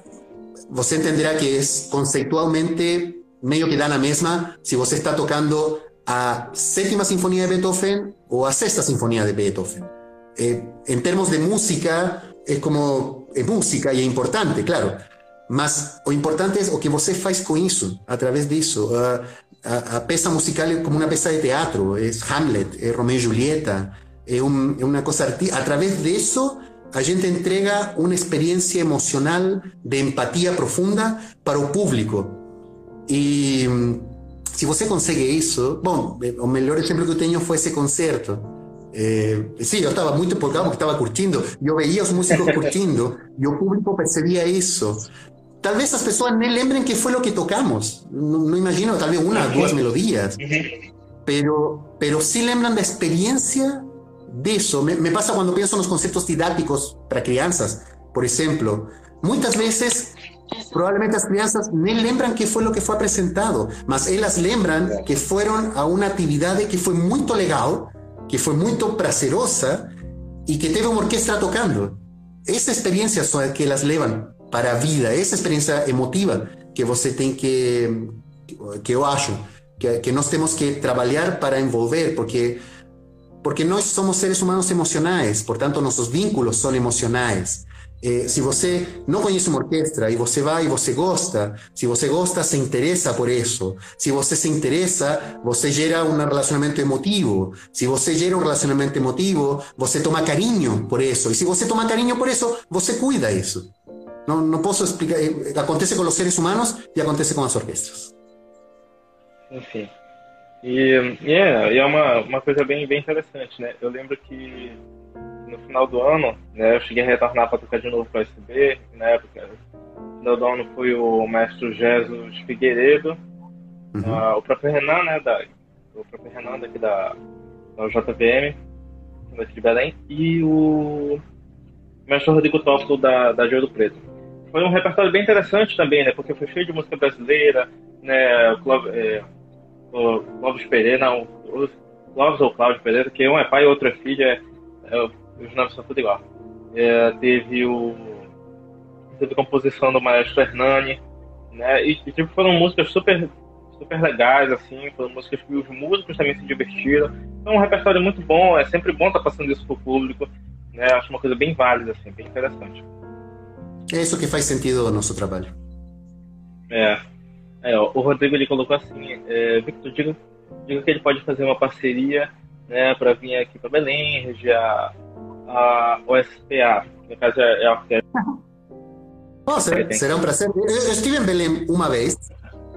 você entenderá que é conceitualmente meio que dá na mesma se você está tocando a sétima sinfonia de Beethoven ou a sexta sinfonia de Beethoven. Eh, em termos de música, é como é música e é importante, claro. Mas o importante é o que você faz com isso, através disso. A, a, a peça musical é como uma peça de teatro, é Hamlet, é Romeo e Julieta, é, um, é uma coisa artística. Através disso, Allende entrega una experiencia emocional de empatía profunda para mm, eh, o público. E se você consegue isso, bom, o melhor exemplo que eu tenho foi esse concerto. Eh, sí, yo estaba muy empolgado porque estaba curtindo. Yo veía a los músicos curtindo y el público percibía eso. Tal vez las personas no lembren qué fue lo que tocamos. No, no imagino, tal vez una o dos melodías. Pero, pero sí lembran la experiencia de eso. Me, pasa cuando pienso en los conceptos didácticos para crianzas, por ejemplo. Muchas veces Probablemente las crianzas no lembran qué fue lo que fue presentado, mas ellas lembran que fueron a una actividad que fue muy legal, que fue muy prazerosa y que teve una orquesta tocando. Esa experiencia son las que las llevan para vida, esa experiencia emotiva que você tem que que acho que, que nós temos que trabajar para envolver, porque porque nós somos seres humanos emocionais, portanto nossos vínculos são emocionais. É, se você não conhece uma orquestra e você vai e você gosta, se você gosta, se interessa por isso. Se você se interessa, você gera um relacionamento emotivo. Se você gera um relacionamento emotivo, você toma carinho por isso. E se você toma carinho por isso, você cuida isso. Não, não posso explicar. Acontece com os seres humanos e acontece com as orquestras. Enfim. E, e é, e é uma, uma coisa bem, bem interessante, né? Eu lembro que no final do ano, né, eu cheguei a retornar para tocar de novo para o SB, na época, no final do ano foi o mestre Jesus Figueiredo, uhum. uh, o próprio Renan, né, da, o próprio Renan daqui da, da JVM, daqui de Belém, e o mestre Rodrigo Tófilo da, da Joio do Preto. Foi um repertório bem interessante também, né, porque foi cheio de música brasileira, né, o Clóvis, é, o Clóvis Pereira, não, o Clóvis ou Cláudio Pereira, que um é pai e outro é filho, é, é os nomes são tudo igual. É, teve o teve a composição do maestro Hernani, né? E, tipo foram músicas super super legais assim, foram músicas que os músicos também se divertiram. Então um repertório muito bom, é sempre bom estar tá passando isso pro público, né? Acho uma coisa bem válida assim, bem interessante. É isso que faz sentido no nosso trabalho. É. é o Rodrigo ele colocou assim, é, Victor, diga, diga que ele pode fazer uma parceria né, para vir aqui para Belém, reger a, a OSPA, que no caso é, é a. Oh, será, será um prazer. Eu, eu estive em Belém uma vez.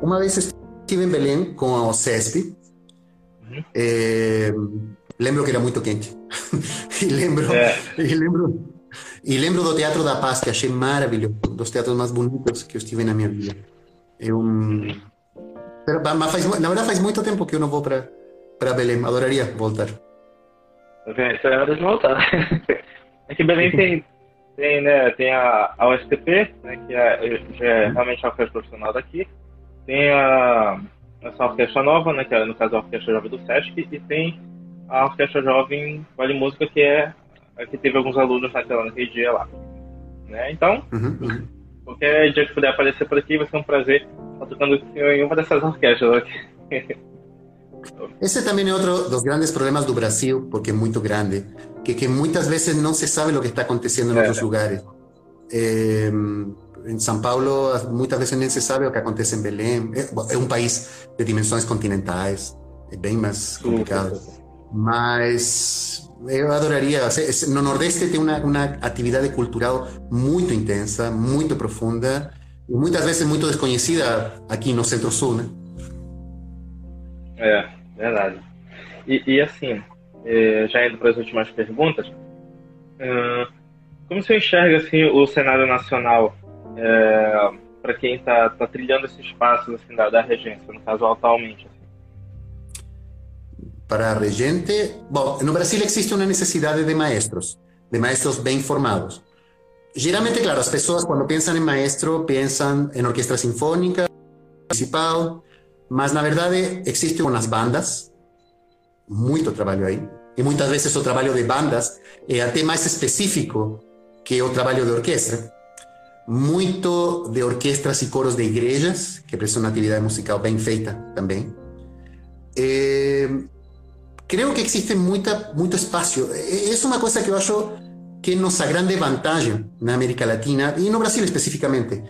Uma vez estive em Belém com a OCESP. Uhum. É, lembro que era muito quente. e lembro, é. e lembro, e lembro do Teatro da Paz, que achei maravilhoso, dos teatros mais bonitos que eu estive na minha vida. É um, mas faz, na verdade faz muito tempo que eu não vou para Belém. Adoraria voltar. Isso é hora de voltar. Aqui em Belém tem, tem, né, tem a, a OSTP, né, que é, já é realmente a orquestra profissional daqui. Tem a, essa orquestra nova, né, que é, no caso a Orquestra Jovem do Sesc, e tem a Orquestra Jovem Vale Música, que é a que teve alguns alunos naquela, naquele dia lá. Né? Então, uhum, uhum. Qualquer dia que puder aparecer por aqui, vai ser um prazer estar tocando em uma dessas orquestras aqui. Ese también es otro de los grandes problemas del Brasil, porque es muy grande, que, que muchas veces no se sabe lo que está aconteciendo en otros lugares. Eh, en São Paulo muchas veces no se sabe lo que acontece en Belém. Es, un país de dimensiones continentales, es bien más complicado. Mas eu adoraria. No Nordeste tem uma, uma atividade cultural muito intensa, muito profunda e muitas vezes muito desconhecida aqui no Centro-Sul, né? É, verdade. E, e assim, é, já indo para as últimas perguntas, é, como você enxerga assim, o cenário nacional é, para quem está tá trilhando esses passos assim, da, da regência, no caso atualmente? Para regente, bom, no Brasil existe uma necessidade de maestros, de maestros bem formados. Geralmente, claro, as pessoas quando pensam em maestro pensam em orquestra sinfônica, municipal, Mas, na verdade, existem umas bandas, muito trabalho aí, e muitas vezes o trabalho de bandas é até mais específico que o trabalho de orquestra. Muito de orquestras e coros de igrejas, que prestam uma atividade musical bem feita também. É, creio que existe muita, muito espaço. É uma coisa que eu acho que nossa grande vantagem na América Latina, e no Brasil especificamente,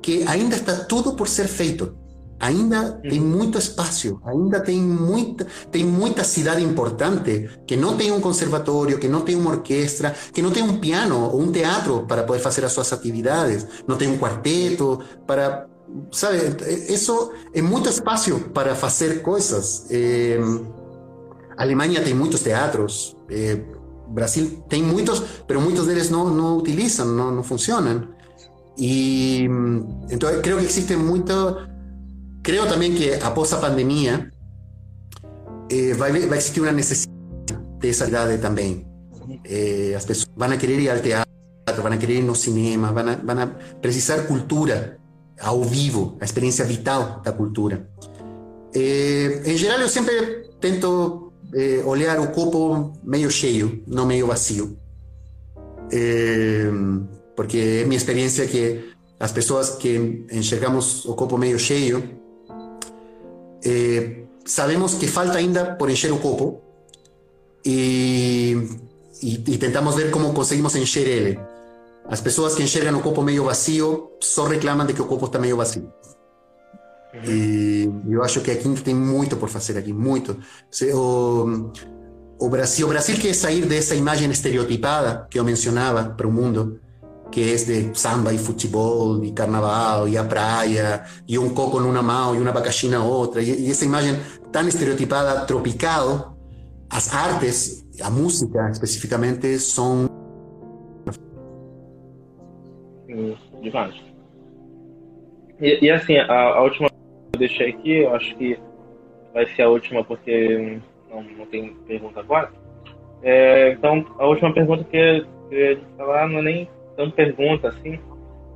que ainda está tudo por ser feito ainda tem muito espaço, ainda tem muita, tem muita cidade importante que não tem um conservatório, que não tem uma orquestra, que não tem um piano ou um teatro para poder fazer as suas atividades, não tem um quarteto para, sabe, isso é muito espaço para fazer coisas. É, Alemanha tem muitos teatros, é, Brasil tem muitos, mas muitos deles não, não utilizam, não, não funcionam. E então creio que existe muito Creo también que após a pandemia eh, vai, vai existir uma necessidade dessa idade também. Eh, as pessoas vão querer ir ao teatro, vão querer ir no cinema, vão, vão precisar cultura ao vivo, a experiência vital da cultura. Eh, em geral, eu sempre tento eh, olhar o copo meio cheio, não meio vazio. Eh, porque é minha experiência que as pessoas que enxergamos o copo meio cheio Eh, sabemos que falta ainda por encher o copo y, y, ver cómo conseguimos encher él. As pessoas que enxergam o copo meio vazio só reclamam de que o copo está meio vazio. E eu acho que aqui tem muito por fazer aqui, muito. O, o Brasil, o Brasil quer sair dessa imagem estereotipada que eu mencionava para o mundo, que é de samba e futebol e carnaval e a praia e um coco numa mão e uma abacaxi na outra. E, e essa imagem tão estereotipada, tropical, as artes, a música especificamente, são demais. E, e assim, a, a, última eu deixei aqui, eu acho que vai ser a última porque não, não tem pergunta agora. É, então, a última pergunta que eu ia falar não é nem tão pergunta assim,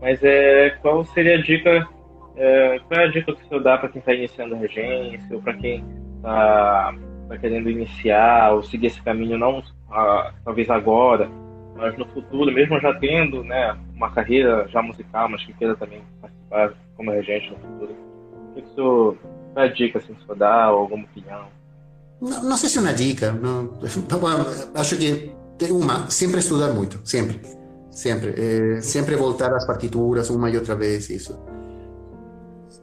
mas é qual seria a dica, é, qual é a dica que o senhor dá para quem está iniciando a regência, ou para quem está tá querendo iniciar ou seguir esse caminho, não ah, talvez agora, mas no futuro, mesmo já tendo né, uma carreira já musical, mas que queira também participar como regente no futuro, que isso é a dica assim, se for dar, ou alguma opinião? Não, não sei se é uma dica, não, acho que tem uma, sempre estudar muito, sempre, sempre, é, sempre voltar às partituras uma e outra vez, isso.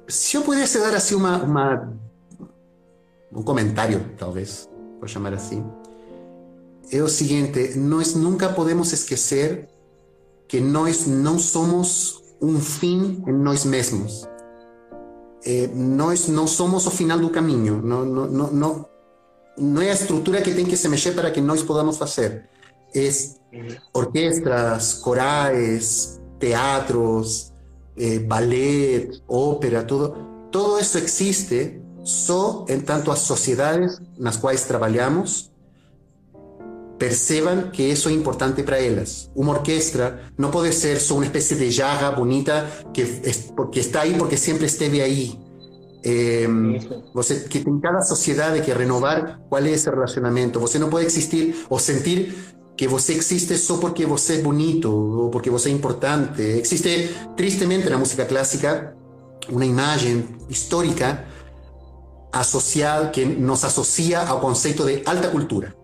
Se eu pudesse dar assim uma, uma um comentário, talvez, por chamar assim, é o seguinte: nós nunca podemos esquecer que nós não somos um fim em nós mesmos. É, nós não somos o final do caminho. Não, não, não, não, não é a que tem que se mexer para que nós podamos fazer. É orquestras, corais, teatros, eh, ballet, ópera, tudo. Todo isso existe só em tanto as sociedades nas quais trabalhamos perceban que eso é importante para elas. Uma orquestra não pode ser só uma espécie de llaga bonita que, que está aí porque sempre esteve aí. Eh, em, você que tem cada que renovar qual é esse relacionamento. Você não pode existir ou sentir que você existe só porque você é bonito ou porque você é importante. Existe, tristemente, na música clássica, uma imagem histórica associada que nos associa ao conceito de alta cultura.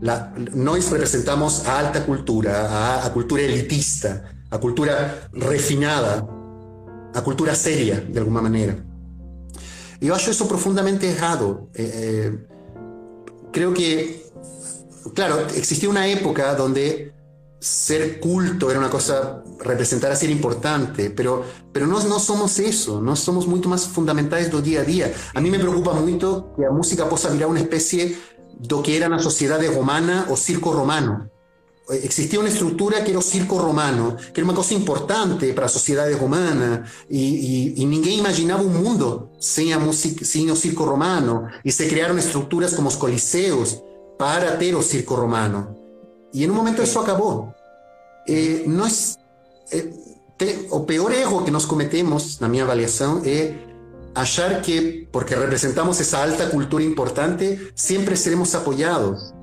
La, nós representamos a alta cultura, a, cultura elitista, a cultura refinada, a cultura séria, de alguma maneira. Eu acho isso profundamente errado. Eh, eh, creo que, claro, existía una época donde ser culto era una cosa, representar a ser importante, pero, pero nós não somos isso, nós somos muito mais fundamentais do dia a dia. A mí me preocupa muito que a música possa virar uma espécie lo que era la sociedad de romana o circo romano. Eh, existía una estructura que era el circo romano, que era una cosa importante para a sociedade romana, y e, e ninguém imaginava um mundo sin a musica, sem circo romano, y se crearon estructuras como los coliseos para ter o circo romano. y en un momento eso acabó Eh, nós, eh, te, o pior erro que nós cometemos, na minha avaliação, é hallar que, porque representamos esa alta cultura importante, siempre seremos apoyados.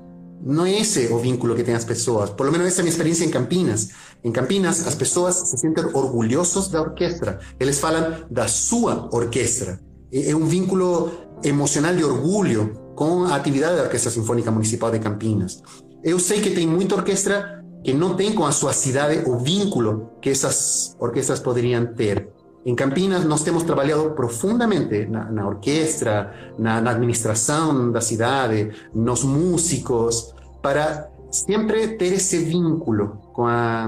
No é esse o vínculo que tem las personas por lo menos essa é a minha experiência em Campinas. Em Campinas, as pessoas se sentem orgulhosos da orquestra, eles falam da sua orquesta É e-, um vínculo emocional de orgulho com actividad de da Orquestra Sinfônica Municipal de Campinas. yo sé que tem mucha orquesta que no tem com a sua cidade o vínculo que esas orquestas podrían tener En Campinas nós temos trabalhado profundamente na, na orquestra, na, na, administração da cidade, nos músicos, para sempre ter esse vínculo com a...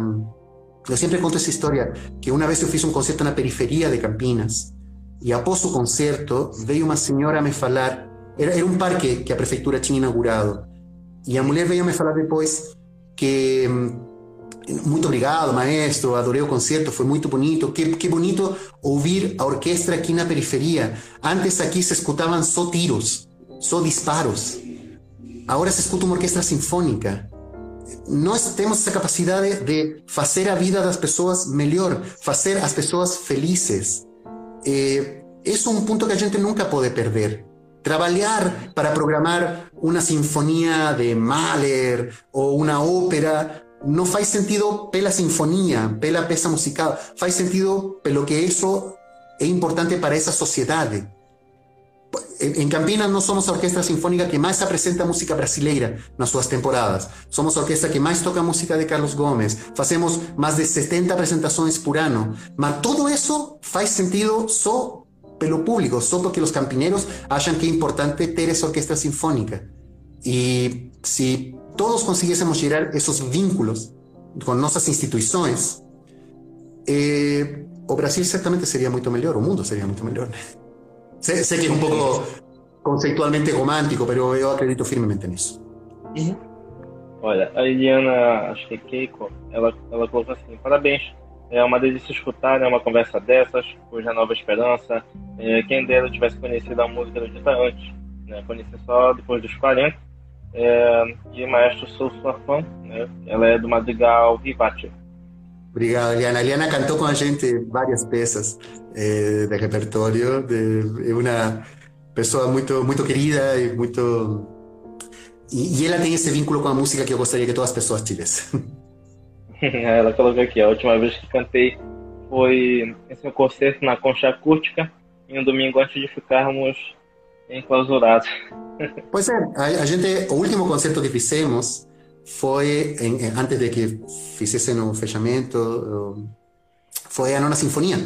Eu sempre conto essa história, que uma vez eu fiz um concerto na periferia de Campinas, e após o concerto veio uma senhora me falar, era, era um parque que a prefeitura tinha inaugurado, e a mulher veio me falar depois que muito obrigado, maestro, adorei o concerto, foi muito bonito. Que, que bonito ouvir a orquestra aqui na periferia. Antes aqui se escutavam só tiros, só disparos. Agora se escuta uma orquestra sinfônica. Nós temos essa capacidade de fazer a vida das pessoas melhor, fazer as pessoas felizes. É, é um ponto que a gente nunca pode perder. Trabalhar para programar uma sinfonia de Mahler ou uma ópera no faz sentido pela sinfonía, pela peça musical, faz sentido pelo que eso es importante para esa sociedad. em Campinas nós somos a orquestra sinfônica que mais apresenta música brasileira nas suas temporadas. Somos a orquestra que mais toca música de Carlos Gomes. Fazemos mais de 70 apresentações por ano. Mas tudo isso faz sentido só pelo público, só porque os campineiros acham que é importante ter essa orquestra sinfônica. E se todos conseguíssemos gerar esses vínculos com nossas instituições, eh, o Brasil certamente seria muito melhor, o mundo seria muito melhor. Sé, sé, que es un poco conceptualmente romântico, mas eu acredito firmemente nisso. Uhum. Olha, a Eliana, acho que é Keiko, ela, ela colocou assim: parabéns, é uma delícia escutar né, uma conversa dessas, cuja nova esperança. É, quem dera tivesse conhecido a música do Dita antes, né, conheci só depois dos 40. É, e maestro, sou sua fã, né, ela é do Madrigal Vivace. Obrigado, Eliana. Eliana cantou com a gente várias peças eh, de repertório. De, é uma pessoa muito, muito querida e muito. E, e, ela tem esse vínculo com a música que eu gostaria que todas as pessoas tivessem. ela colocou aqui: a última vez que cantei foi esse concerto na Concha Acústica, em um domingo antes de ficarmos enclausurados. pois é, a, gente, o último concerto que fizemos foi, em, antes de que fizessem o fechamento, foi a nona sinfonia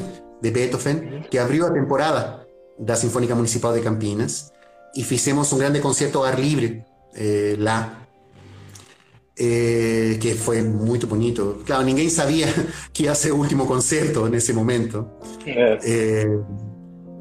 de Beethoven, que abriu a temporada da Sinfônica Municipal de Campinas, e fizemos um grande concerto ao ar livre eh, lá, eh, que foi muito bonito. Claro, ninguém sabia que ia ser o último concerto nesse momento. É. Eh,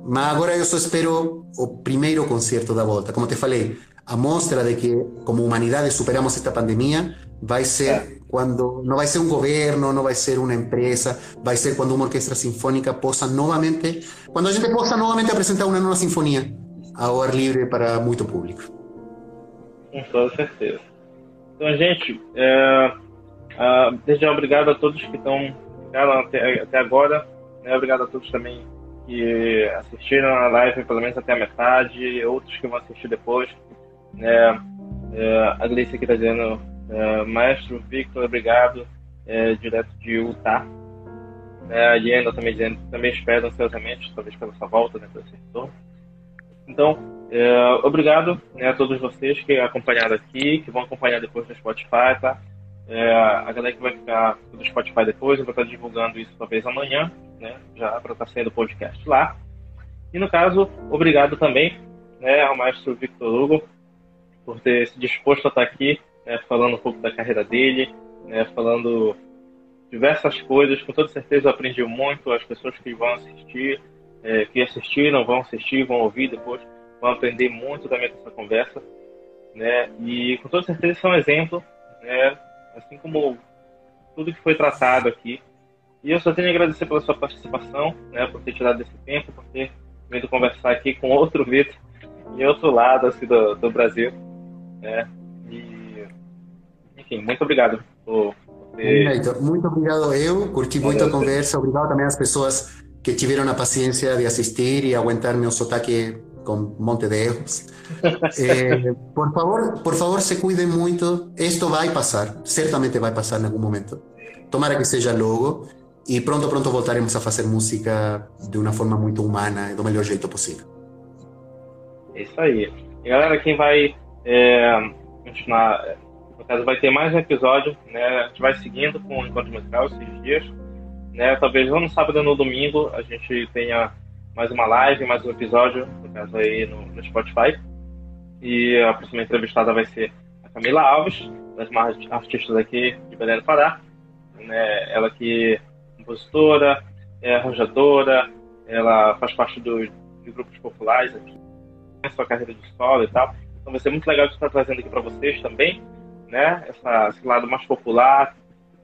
mas agora eu só espero o primeiro concerto da volta. Como te falei, a mostra de que como humanidade superamos esta pandemia vai ser quando não vai ser um governo, não vai ser uma empresa, vai ser quando uma orquestra sinfônica possa novamente, quando a gente possa novamente apresentar uma nova sinfonia ao ar livre para muito público. Com toda certeza. Então, gente, é, é, desde já obrigado a todos que estão até, até agora, né? obrigado a todos também que assistiram a live pelo menos até a metade, outros que vão assistir depois. É, é, a Gleice aqui está dizendo, é, Maestro Victor, obrigado, é, direto de Utah. É, a Lienda também dizendo, também espero ansiosamente, talvez pela sua volta, né, pelo seu retorno. Então, é, obrigado né, a todos vocês que acompanharam aqui, que vão acompanhar depois no Spotify, tá? É, a galera que vai ficar no Spotify depois, eu vou estar divulgando isso talvez amanhã, né? Já para estar saindo o podcast lá. E no caso, obrigado também né, ao maestro Victor Hugo por ter se disposto a estar aqui, né, falando um pouco da carreira dele, né, falando diversas coisas. Com toda certeza eu aprendi muito. As pessoas que vão assistir, é, que assistiram, vão assistir, vão ouvir depois, vão aprender muito também com essa conversa. Né? E com toda certeza isso é um exemplo, né? Assim como tudo que foi tratado aqui. E eu só tenho a agradecer pela sua participação, né, por ter tirado esse tempo, por ter vindo conversar aqui com outro Vitor em outro lado assim, do, do Brasil. Né? E, enfim, muito obrigado por, ter... Muito obrigado eu, curti muito a conversa, obrigado também às pessoas que tiveram a paciência de assistir e aguentar meu sotaque com um monte de erros. eh, por favor, por favor, se cuidem muito. Esto vai passar, certamente vai passar em algum momento. Tomara que seja logo. E pronto, pronto voltaremos a fazer música de uma forma muito humana e do melhor jeito possível. É isso aí. E galera, quem vai é, continuar. No caso, vai ter mais um episódio, né? A gente vai seguindo com o encontro musical esses dias. Né? Talvez no sábado ou no domingo a gente tenha mais uma live, mais um episódio, no caso aí no, no Spotify. E a próxima entrevistada vai ser a Camila Alves, das mais artistas aqui de Belém do Pará. Né? Ela que é compositora, é arranjadora, ela faz parte do, de grupos populares aqui, sua carreira de solo e tal. Então vai ser muito legal estar trazendo aqui para vocês também, né? Essa, esse lado mais popular.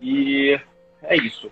E é isso.